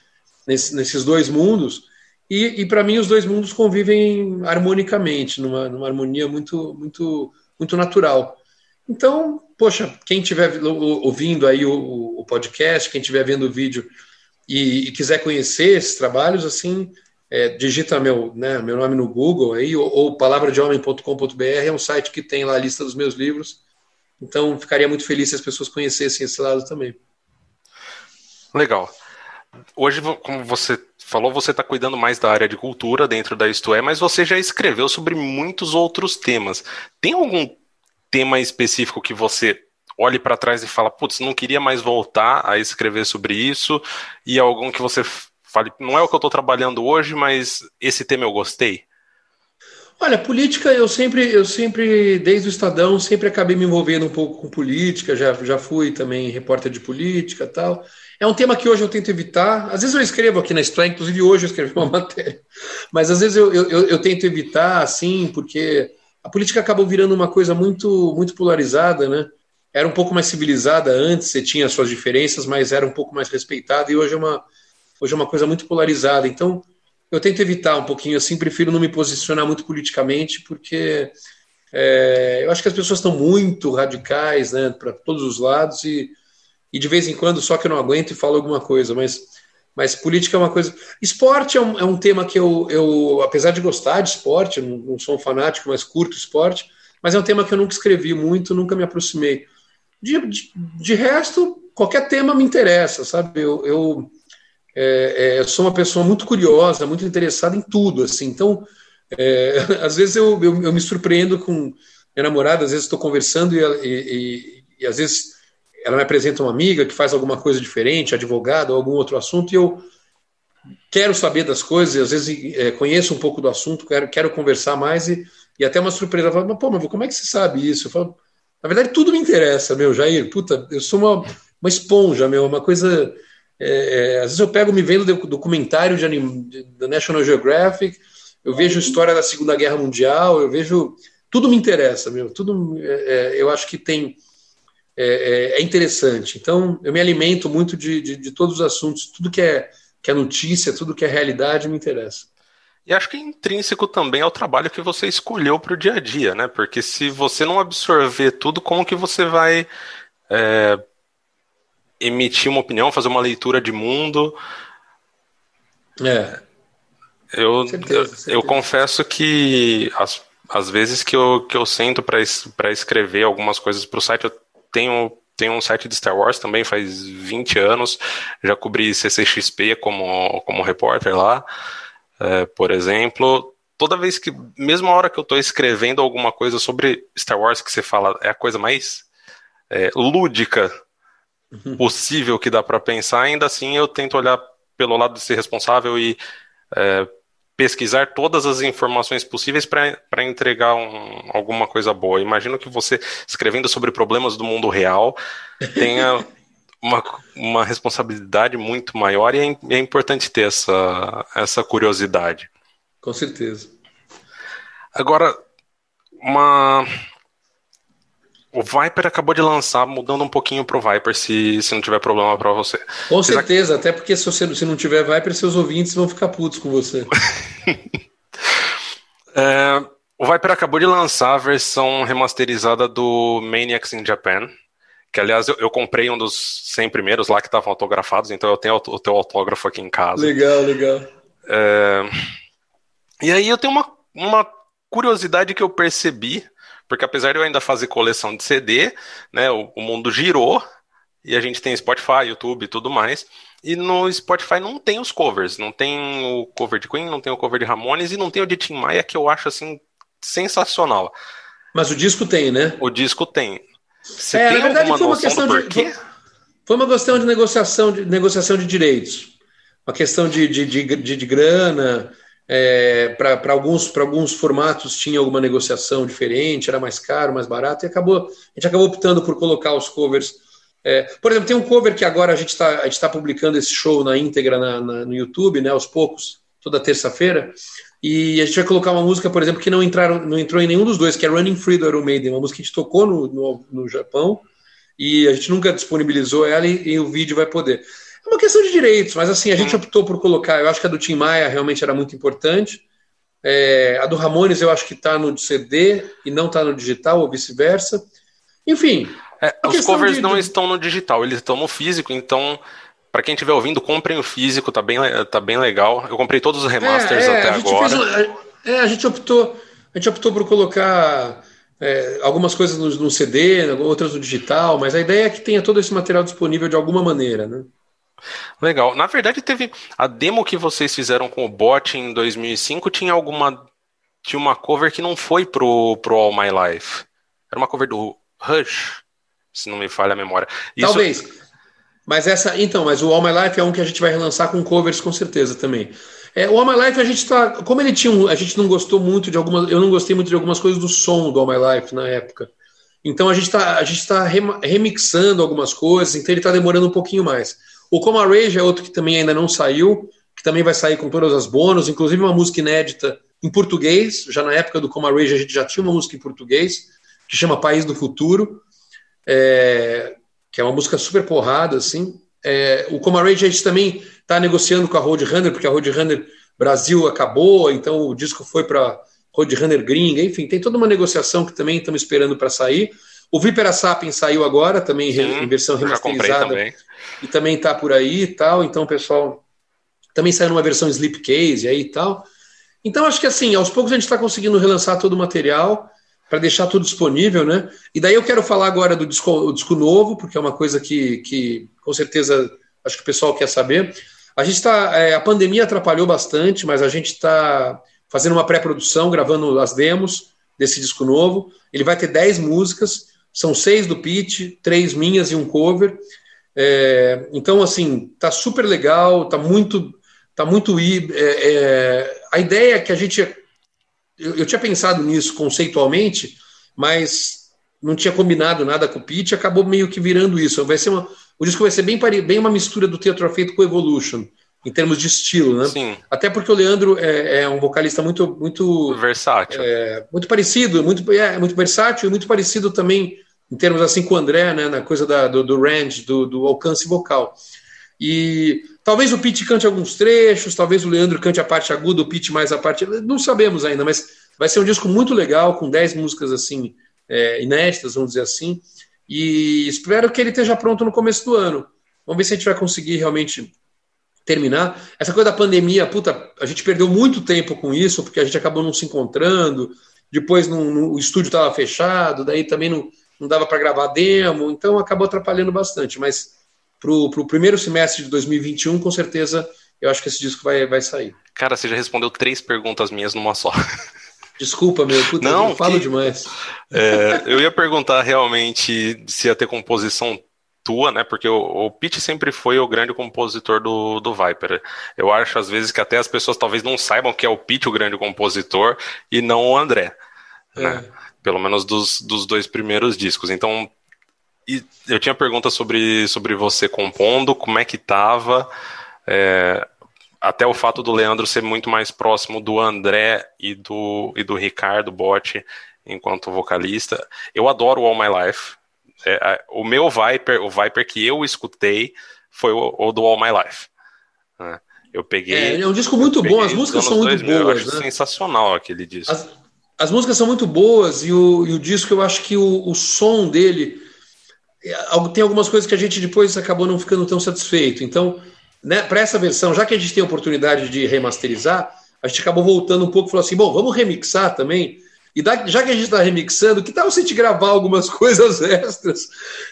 nesse, nesses dois mundos. E, e para mim os dois mundos convivem harmonicamente, numa, numa harmonia muito, muito, muito natural. Então, poxa, quem estiver ouvindo aí o, o, podcast, quem estiver vendo o vídeo e, e, quiser conhecer esses trabalhos, assim, é, digita meu, né, meu nome no Google aí, ou, ou palavradehomem.com.br, é um site que tem lá a lista dos meus livros então, ficaria muito feliz se as pessoas conhecessem esse lado também. Legal. Hoje, como você falou, você está cuidando mais da área de cultura dentro da Isto É, mas você já escreveu sobre muitos outros temas. Tem algum tema específico que você olhe para trás e fala, putz, não queria mais voltar a escrever sobre isso? E algum que você fale, não é o que eu estou trabalhando hoje, mas esse tema eu gostei? Olha, política eu sempre, eu sempre, desde o Estadão, sempre acabei me envolvendo um pouco com política, já, já fui também repórter de política tal. É um tema que hoje eu tento evitar. Às vezes eu escrevo aqui na Estranha, inclusive hoje eu escrevi uma matéria, mas às vezes eu, eu, eu, tento evitar, assim, porque a política acabou virando uma coisa muito, muito polarizada, né? Era um pouco mais civilizada antes, você tinha suas diferenças, mas era um pouco mais respeitada, e hoje é uma, hoje é uma coisa muito polarizada. Então, eu tento evitar um pouquinho assim, prefiro não me posicionar muito politicamente, porque é, eu acho que as pessoas estão muito radicais, né, para todos os lados, e, e de vez em quando só que eu não aguento e falo alguma coisa, mas, mas política é uma coisa. Esporte é um, é um tema que eu, eu, apesar de gostar de esporte, não, não sou um fanático, mas curto esporte, mas é um tema que eu nunca escrevi muito, nunca me aproximei. De, de, de resto, qualquer tema me interessa, sabe? Eu, eu é, é, sou uma pessoa muito curiosa, muito interessada em tudo, assim. Então, é, às vezes eu, eu, eu, me surpreendo com minha namorada, às vezes estou conversando e, e, e, e, às vezes ela me apresenta uma amiga que faz alguma coisa diferente, advogado ou algum outro assunto, e eu quero saber das coisas, e às vezes é, conheço um pouco do assunto, quero, quero conversar mais e, e até uma surpresa, eu falo, mas, pô, mas como é que você sabe isso? Eu falo, na verdade, tudo me interessa, meu, Jair, puta, eu sou uma, uma esponja, meu, uma coisa é, é, às vezes eu pego me vendo documentário de, de, da National Geographic, eu vejo história da Segunda Guerra Mundial, eu vejo. Tudo me interessa, meu. Tudo é, é eu acho que tem. É, é, é, interessante. Então, eu me alimento muito de, de, de, todos os assuntos, tudo que é, que é notícia, tudo que é realidade me interessa. E acho que é intrínseco também ao trabalho que você escolheu para o dia a dia, né? Porque se você não absorver tudo, como que você vai é, emitir uma opinião, fazer uma leitura de mundo. É. Eu, certeza, certeza. eu, eu confesso que as, as vezes que eu, que eu sento para escrever algumas coisas para o site, eu tenho, tenho um site de Star Wars também, faz 20 anos, já cobri CCXP como, como repórter lá, é, por exemplo. Toda vez que, mesmo a hora que eu estou escrevendo alguma coisa sobre Star Wars, que você fala é a coisa mais é, lúdica possível que dá para pensar, ainda assim eu tento olhar pelo lado de ser responsável e é, pesquisar todas as informações possíveis para entregar um, alguma coisa boa. Imagino que você, escrevendo sobre problemas do mundo real, tenha uma, uma responsabilidade muito maior e é, é importante ter essa, essa curiosidade. Com certeza. Agora, uma o Viper acabou de lançar, mudando um pouquinho pro Viper, se, se não tiver problema para você. Com certeza, até porque se você se não tiver Viper, seus ouvintes vão ficar putos com você. é, o Viper acabou de lançar a versão remasterizada do Maniacs in Japan. Que, aliás, eu, eu comprei um dos 100 primeiros lá que estavam autografados, então eu tenho o, o teu autógrafo aqui em casa. Legal, legal. É, E aí eu tenho uma, uma curiosidade que eu percebi, porque apesar de eu ainda fazer coleção de CD, né, o, o mundo girou e a gente tem Spotify, YouTube e tudo mais. E no Spotify não tem os covers, não tem o cover de Queen, não tem o cover de Ramones e não tem o de Tim Maia que eu acho assim sensacional. Mas o disco tem, né? O disco tem. Você é, tem na verdade foi uma questão de foi uma questão de negociação de negociação de direitos, uma questão de, de, de, de, de grana. É, para alguns, alguns formatos tinha alguma negociação diferente, era mais caro, mais barato, e acabou, a gente acabou optando por colocar os covers é, por exemplo, tem um cover que agora a gente está tá publicando esse show na íntegra na, na, no YouTube, né, aos poucos, toda terça-feira. E a gente vai colocar uma música, por exemplo, que não, entraram, não entrou em nenhum dos dois, que é Running Free do Iron Maiden, uma música que a gente tocou no, no, no Japão e a gente nunca disponibilizou ela e, e, o vídeo vai poder. É uma questão de direitos, mas assim, a gente optou por colocar. Eu acho que a do Tim Maia realmente era muito importante. É, a do Ramones eu acho que está no CD e não está no digital, ou vice-versa. Enfim, é, os covers de... não estão no digital, eles estão no físico, então para quem estiver ouvindo, comprem o físico, tá bem, tá bem legal. Eu comprei todos os remasters é, é, até agora. Um, é, a gente optou, a gente optou por colocar é, algumas coisas no, no, CD, outras no digital, mas a ideia é que tenha todo esse material disponível de alguma maneira, né? Legal. Na verdade, teve a demo que vocês fizeram com o bot em 2005 tinha alguma tinha uma cover que não foi pro pro All My Life. Era uma cover do Rush se não me falha a memória. Isso... Talvez. Mas essa, então, mas o All My Life é um que a gente vai relançar com covers com certeza também. É, o All My Life a gente tá, como ele tinha, um, a gente não gostou muito de algumas, eu não gostei muito de algumas coisas do som do All My Life na época. Então a gente está a gente tá remixando algumas coisas, então ele está demorando um pouquinho mais. O Coma Rage é outro que também ainda não saiu, que também vai sair com todas as bônus, inclusive uma música inédita em português. Já na época do Coma Rage a gente já tinha uma música em português que chama País do Futuro é, que é uma música super porrada, assim. É, o Coma Rage a gente também está negociando com a Roadrunner, porque a Roadrunner Brasil acabou, então o disco foi para Roadrunner gringa, enfim, tem toda uma negociação que também estamos esperando para sair. O Vipera Sapiens saiu agora, também Sim, em versão remasterizada. E também está por aí e tal, então pessoal também saiu numa versão Slipcase aí e tal. Então acho que assim, aos poucos a gente está conseguindo relançar todo o material para deixar tudo disponível, né? E daí eu quero falar agora do disco, disco novo, porque é uma coisa que, que com certeza acho que o pessoal quer saber. A gente está, é, a pandemia atrapalhou bastante, mas a gente está fazendo uma pré-produção, gravando as demos desse disco novo. Ele vai ter 10 músicas, são seis do Pete, três minhas e um cover. É, então, assim, tá super legal, tá muito, tá muito. É, é, a ideia que a gente eu, eu tinha pensado nisso conceitualmente, mas não tinha combinado nada com o Pete, acabou meio que virando isso. Vai ser uma, o disco vai ser bem, bem uma mistura do Teatro Feito com Evolution, em termos de estilo, né? Sim. Até porque o Leandro é, é um vocalista muito muito versátil, é, muito parecido, muito é, muito versátil e muito parecido também em termos assim com o André, né? Na coisa da, do, do range, do, do alcance vocal. E talvez o Pete cante alguns trechos, talvez o Leandro cante a parte aguda, o Pete mais a parte. Não sabemos ainda, mas vai ser um disco muito legal, com 10 músicas assim, é, inéditas, vamos dizer assim. E espero que ele esteja pronto no começo do ano. Vamos ver se a gente vai conseguir realmente terminar. Essa coisa da pandemia, puta, a gente perdeu muito tempo com isso, porque a gente acabou não se encontrando. Depois no, o estúdio estava fechado, daí também não, não dava para gravar demo, então acabou atrapalhando bastante. Mas para o primeiro semestre de 2021, com certeza, eu acho que esse disco vai, vai sair. Cara, você já respondeu três perguntas minhas numa só. Desculpa, meu, puta, não, eu falo que... demais. É, eu ia perguntar realmente se ia ter composição tua, né? Porque o, o Pete sempre foi o grande compositor do, do Viper. Eu acho, às vezes, que até as pessoas talvez não saibam que é o Pete o grande compositor e não o André. Né? É. Né? Pelo menos dos, dos dois primeiros discos. Então, e eu tinha pergunta sobre, sobre você compondo, como é que tava, é, até o fato do Leandro ser muito mais próximo do André e do, e do Ricardo Botti enquanto vocalista. Eu adoro All My Life. É, o meu Viper, o Viper que eu escutei foi o, o do All My Life. Né? Eu peguei. É, é um disco muito bom, as músicas são muito 2000, boas. Eu acho né? sensacional aquele disco. As, as, músicas são muito boas e o, e o disco, eu acho que o, o som dele tem algumas coisas que a gente depois acabou não ficando tão satisfeito. Então, né, para essa versão, já que a gente tem a oportunidade de remasterizar, a gente acabou voltando um pouco e falou assim: bom, vamos remixar também. E já que a gente está remixando, que tal se a gente gravar algumas coisas extras?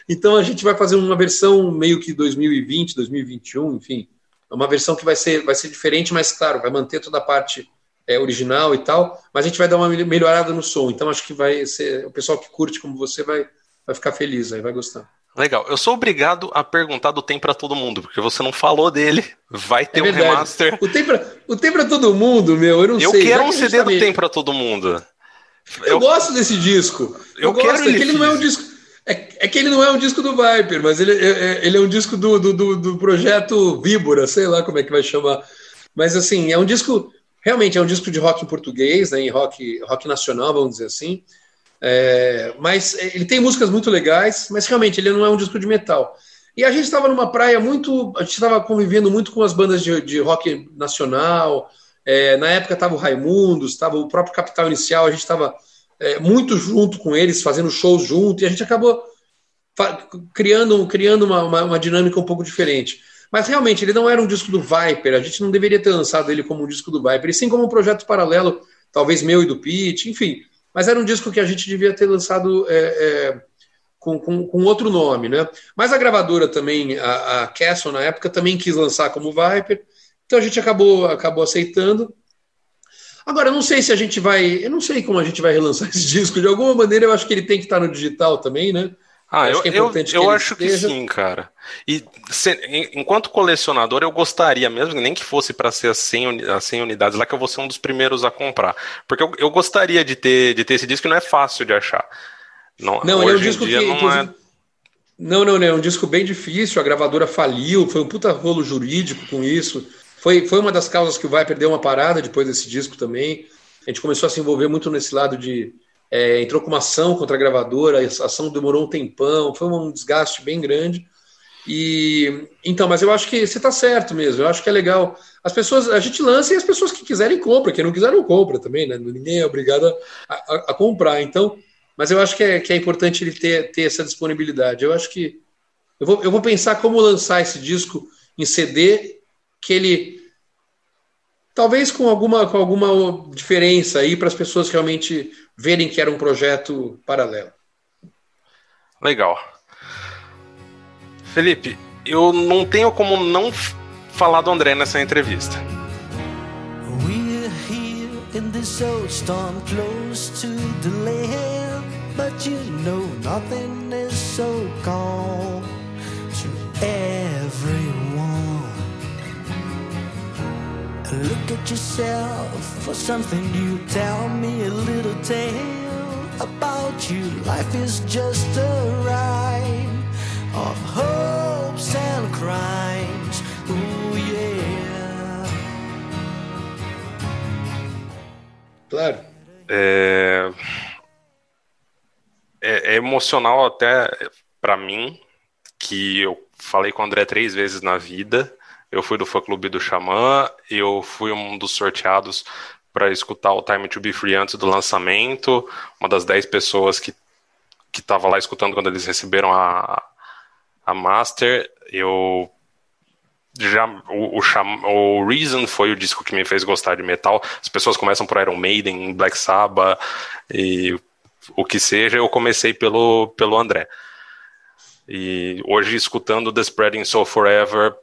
Então a gente vai fazer uma versão meio que 2020, 2021, enfim. Uma versão que vai ser, vai ser diferente, mas claro, vai manter toda a parte é, original e tal, mas a gente vai dar uma melhorada no som. Então acho que vai ser. O pessoal que curte como você vai, vai ficar feliz aí, vai gostar. Legal. Eu sou obrigado a perguntar do Tem para Todo Mundo, porque você não falou dele. Vai ter é um remaster. O Tem para o Tem pra Todo Mundo, meu, eu não eu sei. Eu quero um CD tá do Tem para Todo Mundo. Eu, eu, gosto desse disco. Eu, eu quero gosto, é que ele não é um disco. É, é, que ele não é um disco do Viper, mas ele, é, é, ele é um disco do, do, do, do projeto Víbora, sei lá como é que vai chamar. Mas assim, é um disco. Realmente é um disco de rock em português, né, em rock, rock nacional, vamos dizer assim. É, mas ele tem músicas muito legais, mas realmente ele não é um disco de metal. E a gente estava numa praia muito. A gente estava convivendo muito com as bandas de, de rock nacional. É, na época estava o Raimundos, estava o próprio Capital Inicial, a gente estava é, muito junto com eles, fazendo shows junto, e a gente acabou criando, criando uma, uma, uma, dinâmica um pouco diferente. Mas realmente, ele não era um disco do Viper, a gente não deveria ter lançado ele como um disco do Viper, e sim como um projeto paralelo, talvez meu e do Pete, enfim. Mas era um disco que a gente devia ter lançado é, é, com, com, com, outro nome, né? Mas a gravadora também, a, a Castle na época, também quis lançar como Viper, então a gente acabou, acabou aceitando. Agora, eu não sei se a gente vai. Eu não sei como a gente vai relançar esse disco. De alguma maneira, eu acho que ele tem que estar no digital também, né? Ah, eu, é eu, eu acho esteja. que sim, cara. E se, enquanto colecionador, eu gostaria mesmo, nem que fosse para ser as 100, as 100 unidades lá, que eu vou ser um dos primeiros a comprar. Porque eu, eu gostaria de ter, de ter esse disco, que não é fácil de achar. Não, não ele é um disco que. Não, é... não, não, não, é um disco bem difícil. A gravadora faliu, foi um puta rolo jurídico com isso. Foi, foi uma das causas que o Viper deu uma parada depois desse disco também. A gente começou a se envolver muito nesse lado de é, entrou com uma ação contra a gravadora, a ação demorou um tempão, foi um desgaste bem grande. E então, mas eu acho que você está certo mesmo. Eu acho que é legal. As pessoas, a gente lança e as pessoas que quiserem compram, quem não quiser não compra também, né? Ninguém é obrigado a, a, a comprar. Então, mas eu acho que é, que é importante ele ter, ter essa disponibilidade. Eu acho que eu vou, eu vou pensar como lançar esse disco em CD que ele talvez com alguma, com alguma diferença aí para as pessoas realmente verem que era um projeto paralelo. Legal. Felipe, eu não tenho como não falar do André nessa entrevista. We're here in this old storm close to the land, but you know nothing is so calm to everyone. Look at yourself for something new. Tell me a little tale about you. Life is just a ride of hopes and crimes. Ooh, yeah. Claro. É, é, é emocional até para mim que eu falei com o André três vezes na vida eu fui do fã clube do Xamã, eu fui um dos sorteados para escutar o Time to Be Free antes do lançamento, uma das 10 pessoas que que estava lá escutando quando eles receberam a, a Master. Eu já o, o, o, Reason foi o disco que me fez gostar de metal. As pessoas começam por Iron Maiden, Black Sabbath e o que seja. Eu comecei pelo pelo André. E hoje escutando The Spreading Soul Forever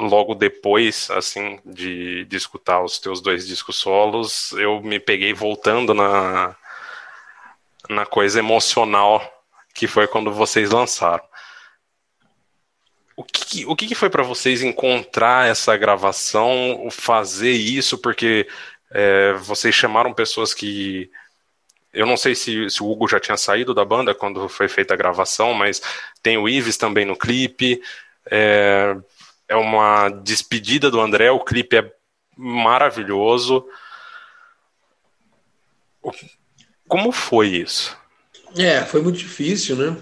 logo depois, assim, de, de escutar os teus dois discos solos, eu me peguei voltando na, na coisa emocional que foi quando vocês lançaram. O que, o que foi para vocês encontrar essa gravação, fazer isso, porque é, vocês chamaram pessoas que. Eu não sei se, se, o Hugo já tinha saído da banda quando foi feita a gravação, mas tem o Ives também no clipe. É, é uma despedida do André, o clipe é maravilhoso. Como foi isso? É, foi muito difícil, né?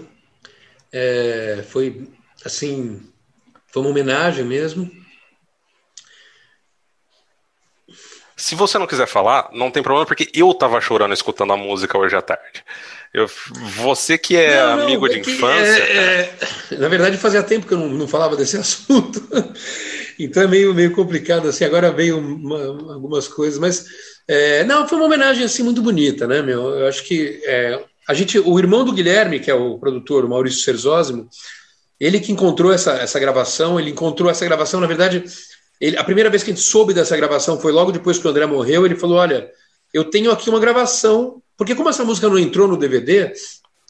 É, foi assim, foi uma homenagem mesmo. Se você não quiser falar, não tem problema, porque eu tava chorando escutando a música hoje à tarde. Eu, você que é não, amigo não, de infância. É, é, na verdade, fazia tempo que eu não, não falava desse assunto. então é meio, meio complicado, assim, agora veio uma, algumas coisas, mas é, não, foi uma homenagem assim muito bonita, né, meu? Eu acho que é, a gente, o irmão do Guilherme, que é o produtor, o Maurício Serzósimo, ele que encontrou essa, essa gravação, ele encontrou essa gravação, na verdade, ele, a primeira vez que a gente soube dessa gravação foi logo depois que o André morreu, ele falou, olha, eu tenho aqui uma gravação, porque como essa música não entrou no DVD,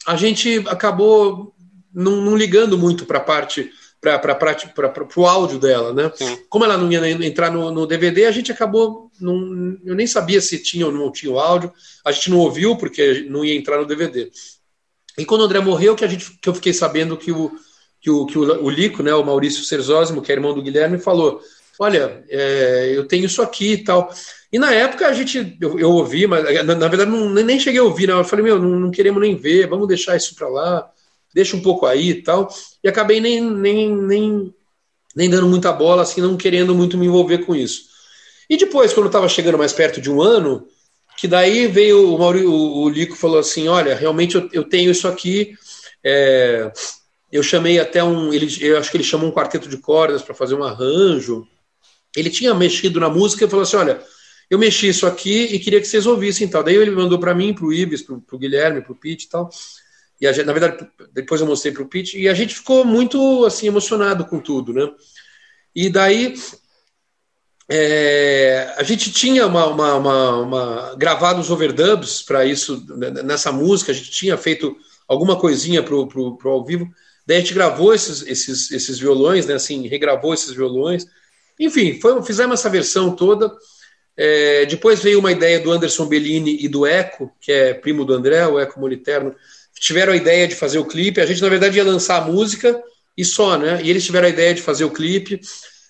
a gente acabou não, não ligando muito para a parte para o áudio dela, né? Sim. Como ela não ia entrar no, no, DVD, a gente acabou. Não, eu nem sabia se tinha ou não tinha o áudio. A gente não ouviu porque não ia entrar no DVD. E quando o André morreu, que, a gente, que eu fiquei sabendo que o, que o, que o, o Lico, né, o Maurício Serzósimo, que é irmão do Guilherme, falou: Olha, é, eu tenho isso aqui e tal. E na época a gente, eu, eu ouvi, mas na, na verdade não, nem cheguei a ouvir, né? Eu falei: Meu, não, não queremos nem ver, vamos deixar isso para lá deixa um pouco aí e tal. E acabei nem, nem, nem, nem dando muita bola, assim, não querendo muito me envolver com isso. E depois, quando eu estava chegando mais perto de um ano, que daí veio o Maurício, o, o Lico falou assim: olha, realmente eu, eu tenho isso aqui. É, eu chamei até um. Ele, eu acho que ele chamou um quarteto de cordas para fazer um arranjo. Ele tinha mexido na música e falou assim: olha, eu mexi isso aqui e queria que vocês ouvissem tal. Daí ele mandou para mim, para o Ibis, para o Guilherme, para o Pete e tal. E gente, na verdade, depois eu mostrei para o Pete e a gente ficou muito assim emocionado com tudo, né? E daí é, a gente tinha uma, uma, uma, uma gravado os overdubs para isso né, nessa música, a gente tinha feito alguma coisinha para o ao vivo. Daí a gente gravou esses, esses, esses violões, né? Assim, regravou esses violões. Enfim, foi, fizemos essa versão toda. É, depois veio uma ideia do Anderson Bellini e do Eco, que é primo do André, o Eco Moliterno, tiveram a ideia de fazer o clipe. A gente, na verdade, ia lançar a música e só, né? E eles tiveram a ideia de fazer o clipe.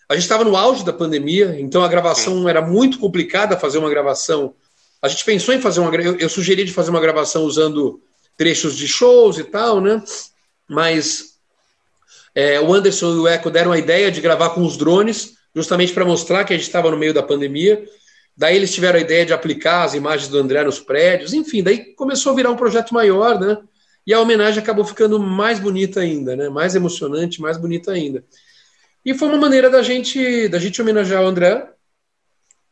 A gente estava no auge da pandemia, então a gravação era muito complicada fazer uma gravação. A gente pensou em fazer uma. Eu, eu sugeri de fazer uma gravação usando trechos de shows e tal, né? Mas é, o Anderson e o Eco deram a ideia de gravar com os drones, justamente para mostrar que a gente estava no meio da pandemia. Daí eles tiveram a ideia de aplicar as imagens do André nos prédios, enfim, daí começou a virar um projeto maior, né? E a homenagem acabou ficando mais bonita ainda, né? Mais emocionante, mais bonita ainda. E foi uma maneira da gente, da gente homenagear o André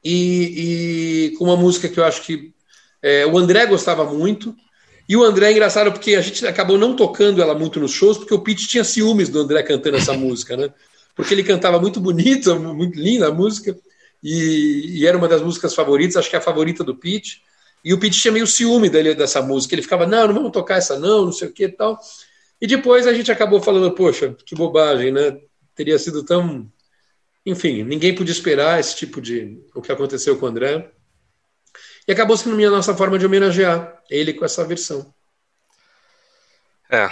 e, e com uma música que eu acho que é, o André gostava muito. E o André é engraçado porque a gente acabou não tocando ela muito nos shows, porque o Pete tinha ciúmes do André cantando essa música, né? Porque ele cantava muito bonito, muito linda a música, e, e era uma das músicas favoritas, acho que é a favorita do Pete. E o Pete tinha meio ciúme dele, dessa música. Ele ficava, não, não vamos tocar essa não, não sei o que e tal. E depois a gente acabou falando, poxa, que bobagem, né? Teria sido tão. Enfim, ninguém podia esperar esse tipo de. o que aconteceu com o André. E acabou sendo a nossa forma de homenagear ele com essa versão. É,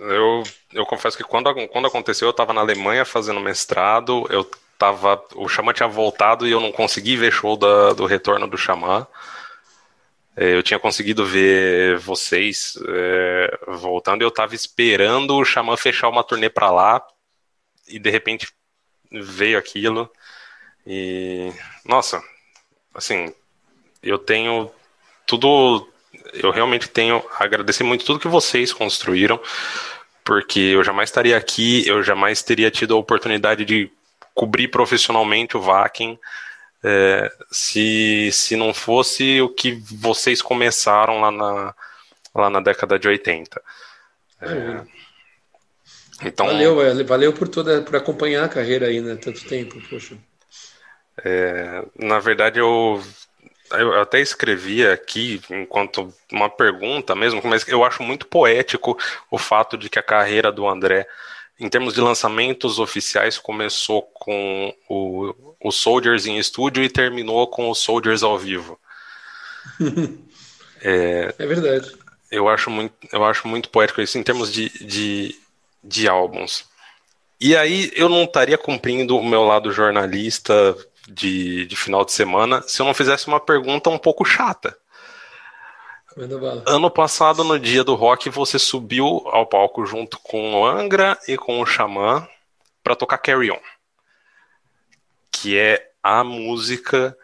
eu, eu confesso que quando, quando aconteceu, eu estava na Alemanha fazendo mestrado, eu tava. O Xamã tinha voltado e eu não consegui ver show da, do retorno do Xamã. É, eu tinha conseguido ver vocês é, voltando e eu tava esperando o Xamã fechar uma turnê para lá e de repente veio aquilo. E nossa, assim, eu tenho tudo. Eu realmente tenho a agradecer muito tudo que vocês construíram, porque eu jamais estaria aqui, eu jamais teria tido a oportunidade de cobrir profissionalmente o Vakin é, se, se não fosse o que vocês começaram lá na, lá na década de 80. É, então, valeu, valeu por toda por acompanhar a carreira aí, né? Tanto tempo, poxa. É, na verdade, eu, eu até escrevi aqui enquanto uma pergunta mesmo, mas eu acho muito poético o fato de que a carreira do André em termos de lançamentos oficiais, começou com o, o Soldiers em estúdio e terminou com o Soldiers ao vivo. é, é, verdade. Eu acho muito, eu acho muito poético isso em termos de, de, de álbuns. E aí eu não estaria cumprindo o meu lado jornalista de, de final de semana se eu não fizesse uma pergunta um pouco chata. Ano passado, no dia do rock, você subiu ao palco junto com o Angra e com o Xamã para tocar Carry On, que é a música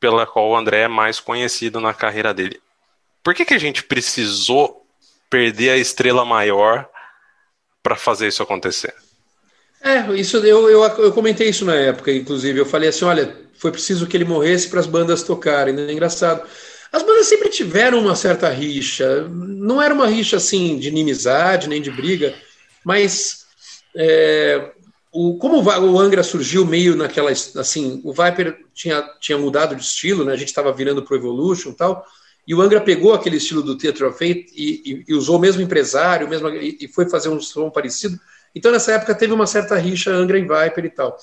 pela qual o André é mais conhecido na carreira dele. Por que, que a gente precisou perder a estrela maior para fazer isso acontecer? É, isso eu, eu, eu comentei isso na época, inclusive. Eu falei assim: olha, foi preciso que ele morresse para as bandas tocarem. Né? Engraçado. As bandas sempre tiveram uma certa rixa. Não era uma rixa assim de inimizade, nem de briga, mas é, o, como o Angra surgiu meio naquela. Assim, o Viper tinha, tinha mudado de estilo, né? A gente estava virando pro Evolution e tal. E o Angra pegou aquele estilo do Theatre of Fate e, e, e usou o mesmo empresário, mesmo, e, e, foi fazer um som parecido. Então, nessa época, teve uma certa rixa Angra e Viper e tal.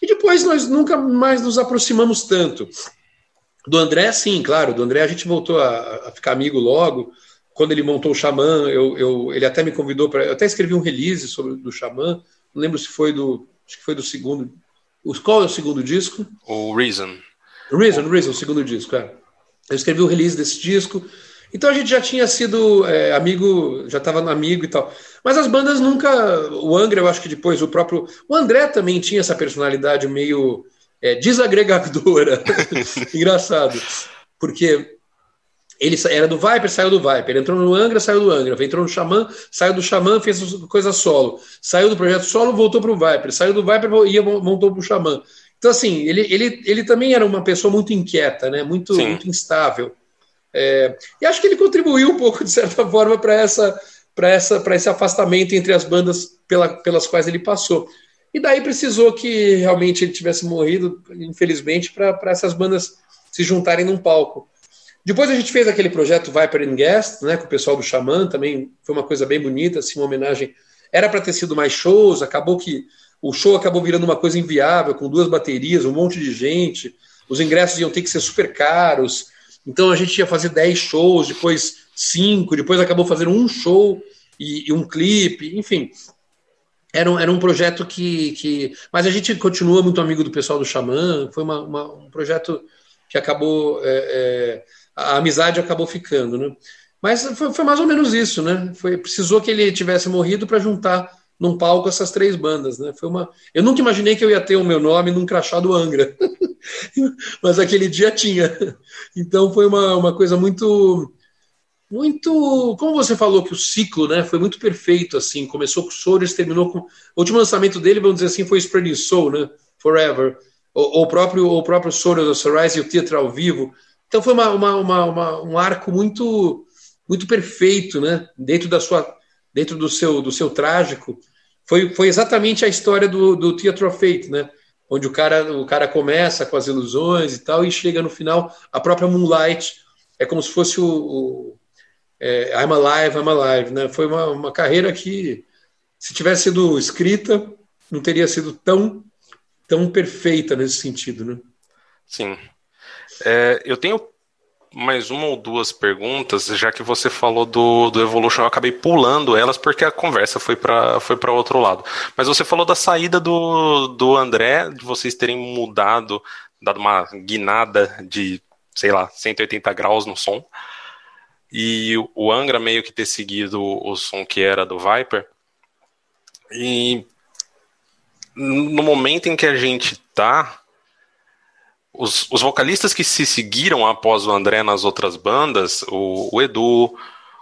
E depois nós nunca mais nos aproximamos tanto. Do André, sim, claro. Do André a gente voltou a, a ficar amigo logo. Quando ele montou o Xamã, eu, eu, ele até me convidou para. Eu até escrevi um release sobre do Xamã. Não lembro se foi do. Acho que foi do segundo. Qual é o segundo disco? O Reason. Reason, o... Reason, o segundo disco. É. Eu escrevi o release desse disco. Então a gente já tinha sido é, amigo, já estava no amigo e tal. Mas as bandas nunca. O Angra, eu acho que depois o próprio. O André também tinha essa personalidade meio é, desagregadora. Engraçado. Porque ele era do Viper, saiu do Viper. Entrou no Angra, saiu do Angra. Entrou no Xamã, saiu do Xamã, fez coisa solo. Saiu do projeto solo, voltou para o Viper. Saiu do Viper, ia, voltou para o Xamã. Então, assim, ele, ele, ele também era uma pessoa muito inquieta, né? muito, muito instável. É, e acho que ele contribuiu um pouco, de certa forma, para essa, essa, esse afastamento entre as bandas pela, pelas quais ele passou. E daí precisou que realmente ele tivesse morrido, infelizmente, para essas bandas se juntarem num palco. Depois a gente fez aquele projeto Viper and Guest, né, com o pessoal do Xamã, também foi uma coisa bem bonita, assim, uma homenagem. Era para ter sido mais shows, acabou que o show acabou virando uma coisa inviável, com duas baterias, um monte de gente. Os ingressos iam ter que ser super caros. Então a gente ia fazer 10 shows, depois 5, depois acabou fazendo um show e, e um clipe, enfim. Era um, era um projeto que, que. Mas a gente continua muito amigo do pessoal do Xamã. Foi uma, uma, um projeto que acabou. É, é, a amizade acabou ficando, né? Mas foi, foi, mais ou menos isso, né? Foi, precisou que ele tivesse morrido para juntar num palco essas três bandas, né? Foi uma. Eu nunca imaginei que eu ia ter o meu nome num crachá do Angra, mas aquele dia tinha. Então foi uma, uma coisa muito, muito, como você falou que o ciclo, né? Foi muito perfeito assim. Começou com Soros, terminou com o último lançamento dele, vamos dizer assim, foi Spreading Soul, né? Forever. O, o próprio o próprio Soros, o Sunrise e o Teatro ao vivo. Então foi uma, uma, uma, uma um arco muito muito perfeito, né? Dentro da sua dentro do seu, do seu trágico, foi, foi exatamente a história do, do Theatre of Fate, né? Onde o cara, o cara começa com as ilusões e tal, e chega no final, a própria Moonlight é como se fosse o, o é, I'm Alive, I'm Alive, né? Foi uma, uma carreira que, se tivesse sido escrita, não teria sido tão, tão perfeita nesse sentido, né? Sim. É, eu tenho mais uma ou duas perguntas, já que você falou do, do Evolution, eu acabei pulando elas porque a conversa foi para foi outro lado. Mas você falou da saída do, do André, de vocês terem mudado, dado uma guinada de, sei lá, 180 graus no som. E o Angra meio que ter seguido o som que era do Viper. E no momento em que a gente tá, os, os vocalistas que se seguiram após o André nas outras bandas, o, o Edu,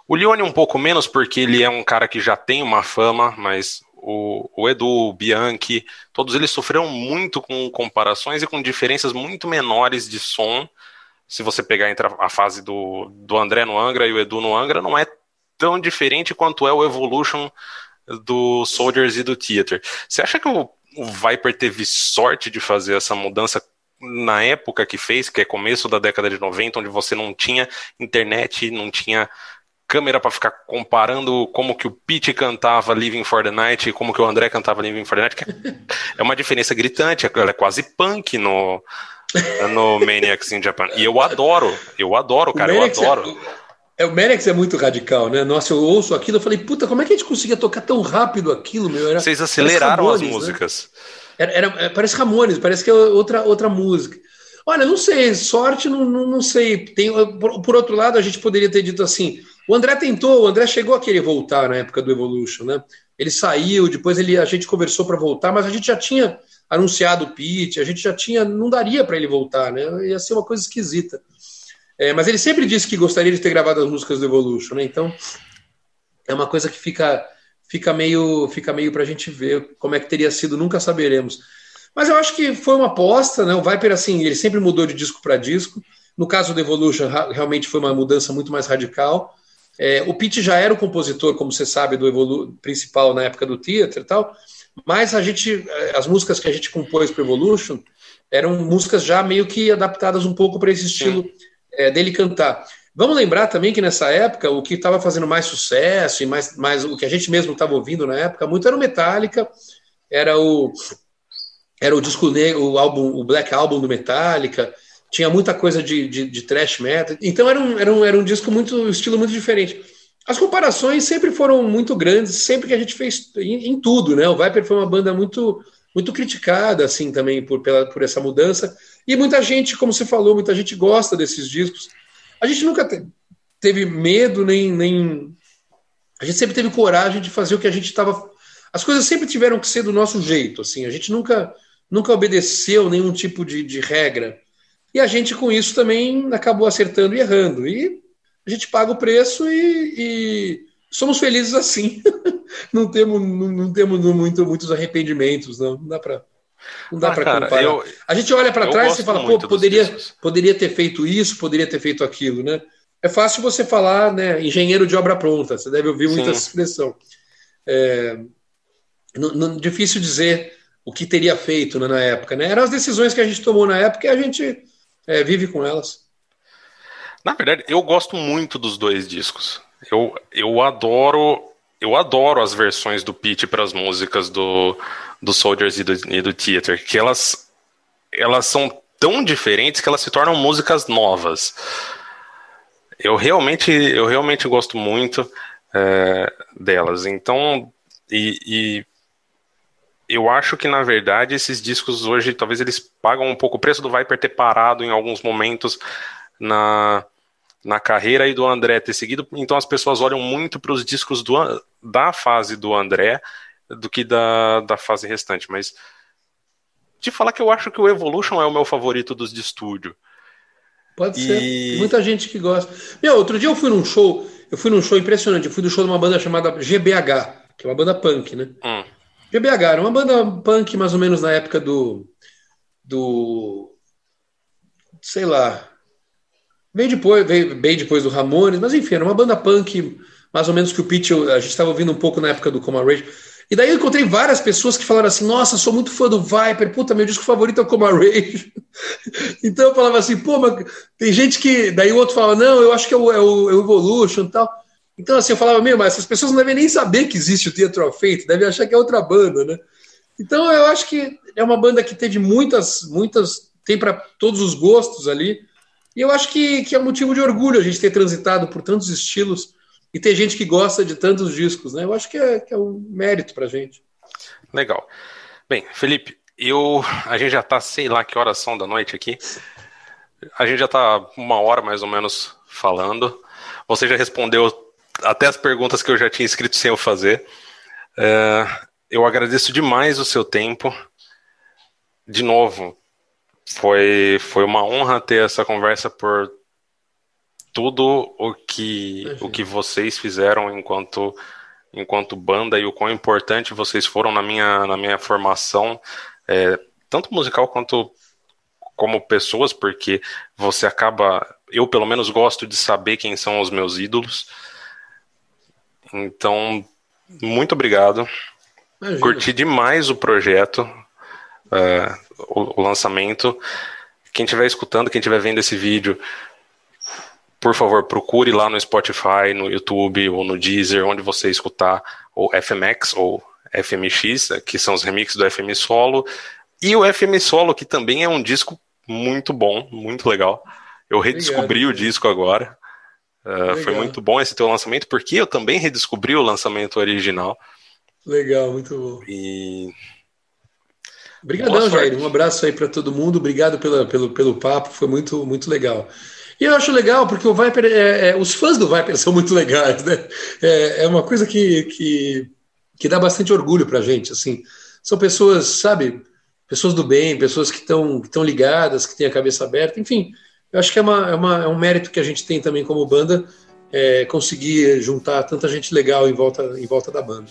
o Leone um pouco menos, porque ele é um cara que já tem uma fama, mas o, o Edu, o Bianchi, todos eles sofreram muito com comparações e com diferenças muito menores de som. Se você pegar entre a, a fase do, do André no Angra e o Edu no Angra, não é tão diferente quanto é o Evolution do Soldiers e do Theater. Você acha que o, o Viper teve sorte de fazer essa mudança na época que fez, que é começo da década de 90, onde você não tinha internet, não tinha câmera para ficar comparando como que o Pete cantava Living for the Night e como que o André cantava Living for the Night, é uma diferença gritante, ela é quase punk no, no Maniacs in Japan. E eu adoro, eu adoro, cara, eu adoro. É, é, o Maniacs é muito radical, né? Nossa, eu ouço aquilo, eu falei, puta, como é que a gente conseguia tocar tão rápido aquilo, meu? Era, Vocês aceleraram as né? músicas. Né? Era, era, é, parece Ramones, parece que é outra, outra música. Olha, não sei, sorte, não, não, não sei. Tem, por, por, outro lado, a gente poderia ter dito assim: o André tentou, o André chegou a querer voltar na época do Evolution, né? Ele saiu, depois ele, a gente conversou para voltar, mas a gente já tinha anunciado o pitch, a gente já tinha, não daria para ele voltar, né? Ia ser uma coisa esquisita. É, mas ele sempre disse que gostaria de ter gravado as músicas do Evolution, né? Então é uma coisa que fica fica meio, fica meio para a gente ver como é que teria sido, nunca saberemos. Mas eu acho que foi uma aposta, né? O Viper, assim, ele sempre mudou de disco para disco. No caso do Evolution, realmente foi uma mudança muito mais radical. É, o Pete já era o compositor, como você sabe, do Evolu principal na época do Theater e tal, mas a gente, é, as músicas que a gente compôs para Evolution eram músicas já meio que adaptadas um pouco para esse estilo é, dele cantar. Vamos lembrar também que nessa época o que estava fazendo mais sucesso e mais, mais o que a gente mesmo estava ouvindo na época muito era o Metallica, era o era o disco negro, o álbum, o Black Album do Metallica, tinha muita coisa de, de, de thrash metal. Então era um, era um, era um disco muito, um estilo muito diferente. As comparações sempre foram muito grandes, sempre que a gente fez em, em, tudo, né? O Viper foi uma banda muito muito criticada assim também por, pela, por essa mudança. E muita gente, como você falou, muita gente gosta desses discos. A gente nunca te, teve medo nem, nem a gente sempre teve coragem de fazer o que a gente estava as coisas sempre tiveram que ser do nosso jeito, assim. A gente nunca nunca obedeceu nenhum tipo de, de regra. E a gente, com isso, também acabou acertando e errando. E a gente paga o preço e, e somos felizes assim. não temos, não, não temos muito, muitos arrependimentos, não. Não dá para. Não dá ah, para comparar. Eu, a gente olha para trás e fala, pô, poderia, poderia ter feito isso, poderia ter feito aquilo, né? É fácil você falar, né, engenheiro de obra pronta, você deve ouvir muita expressão. É, não, não, difícil dizer o que teria feito né, na época. Né? Eram as decisões que a gente tomou na época e a gente é, vive com elas. Na verdade, eu gosto muito dos dois discos. Eu, eu adoro eu adoro as versões do Pete para as músicas do, do Soldiers e do, e do Theater, que elas, elas são tão diferentes que elas se tornam músicas novas. Eu realmente, eu realmente gosto muito é, delas. Então, e, e eu acho que na verdade esses discos hoje talvez eles pagam um pouco o preço do Viper ter parado em alguns momentos na, na carreira e do André ter seguido, então as pessoas olham muito para os discos do, da fase do André do que da, da fase restante, mas de falar que eu acho que o Evolution é o meu favorito dos de estúdio. Pode e... ser. Tem muita gente que gosta. Meu, outro dia eu fui num show, eu fui num show impressionante, eu fui no show de uma banda chamada GBH, que é uma banda punk, né? Hum. GBH era uma banda punk mais ou menos na época do. do. sei lá. Bem depois, bem depois do Ramones, mas enfim, era uma banda punk, mais ou menos que o Pitch, a gente estava ouvindo um pouco na época do Coma Rage. E daí eu encontrei várias pessoas que falaram assim: Nossa, sou muito fã do Viper, puta, meu disco favorito é o Coma Rage. então eu falava assim: Pô, mas tem gente que. Daí o outro falava: Não, eu acho que é o, é o, é o Evolution e tal. Então, assim, eu falava, meu, mas essas pessoas não devem nem saber que existe o Theatre of Fate, devem achar que é outra banda, né? Então, eu acho que é uma banda que teve muitas, muitas, tem para todos os gostos ali, e eu acho que, que é motivo de orgulho a gente ter transitado por tantos estilos e ter gente que gosta de tantos discos, né? Eu acho que é, que é um mérito pra gente. Legal. Bem, Felipe, eu, a gente já tá, sei lá que horas são da noite aqui, a gente já tá uma hora mais ou menos falando, você já respondeu até as perguntas que eu já tinha escrito sem eu fazer. É, eu agradeço demais o seu tempo. De novo, foi, foi uma honra ter essa conversa por tudo o que, o que vocês fizeram enquanto, enquanto banda e o quão importante vocês foram na minha, na minha formação, é, tanto musical quanto como pessoas, porque você acaba. Eu, pelo menos, gosto de saber quem são os meus ídolos. Então, muito obrigado. Imagina. Curti demais o projeto, uh, o, o, lançamento. Quem estiver escutando, quem estiver vendo esse vídeo, por favor, procure lá no Spotify, no YouTube ou no Deezer, onde você escutar o FMX ou FMX, que são os remixes do FM Solo, e o FM Solo, que também é um disco muito bom, muito legal. Eu redescobri Obrigado, o disco agora. Uh, foi muito bom esse teu lançamento, porque eu também redescobri o lançamento original. Legal, muito bom. E. Obrigadão, Jair. Um abraço aí para todo mundo. Obrigado pela, pelo, pelo papo, foi muito, muito legal. E eu acho legal, porque o Viper, é, é, os fãs do Viper são muito legais, né? É, é uma coisa que, que, que dá bastante orgulho pra gente, assim. São pessoas, sabe, pessoas do bem, pessoas que estão que ligadas, que têm a cabeça aberta, enfim. Eu acho que é, uma, é, uma, é um mérito que a gente tem também como banda é, conseguir juntar tanta gente legal em volta, em volta da banda.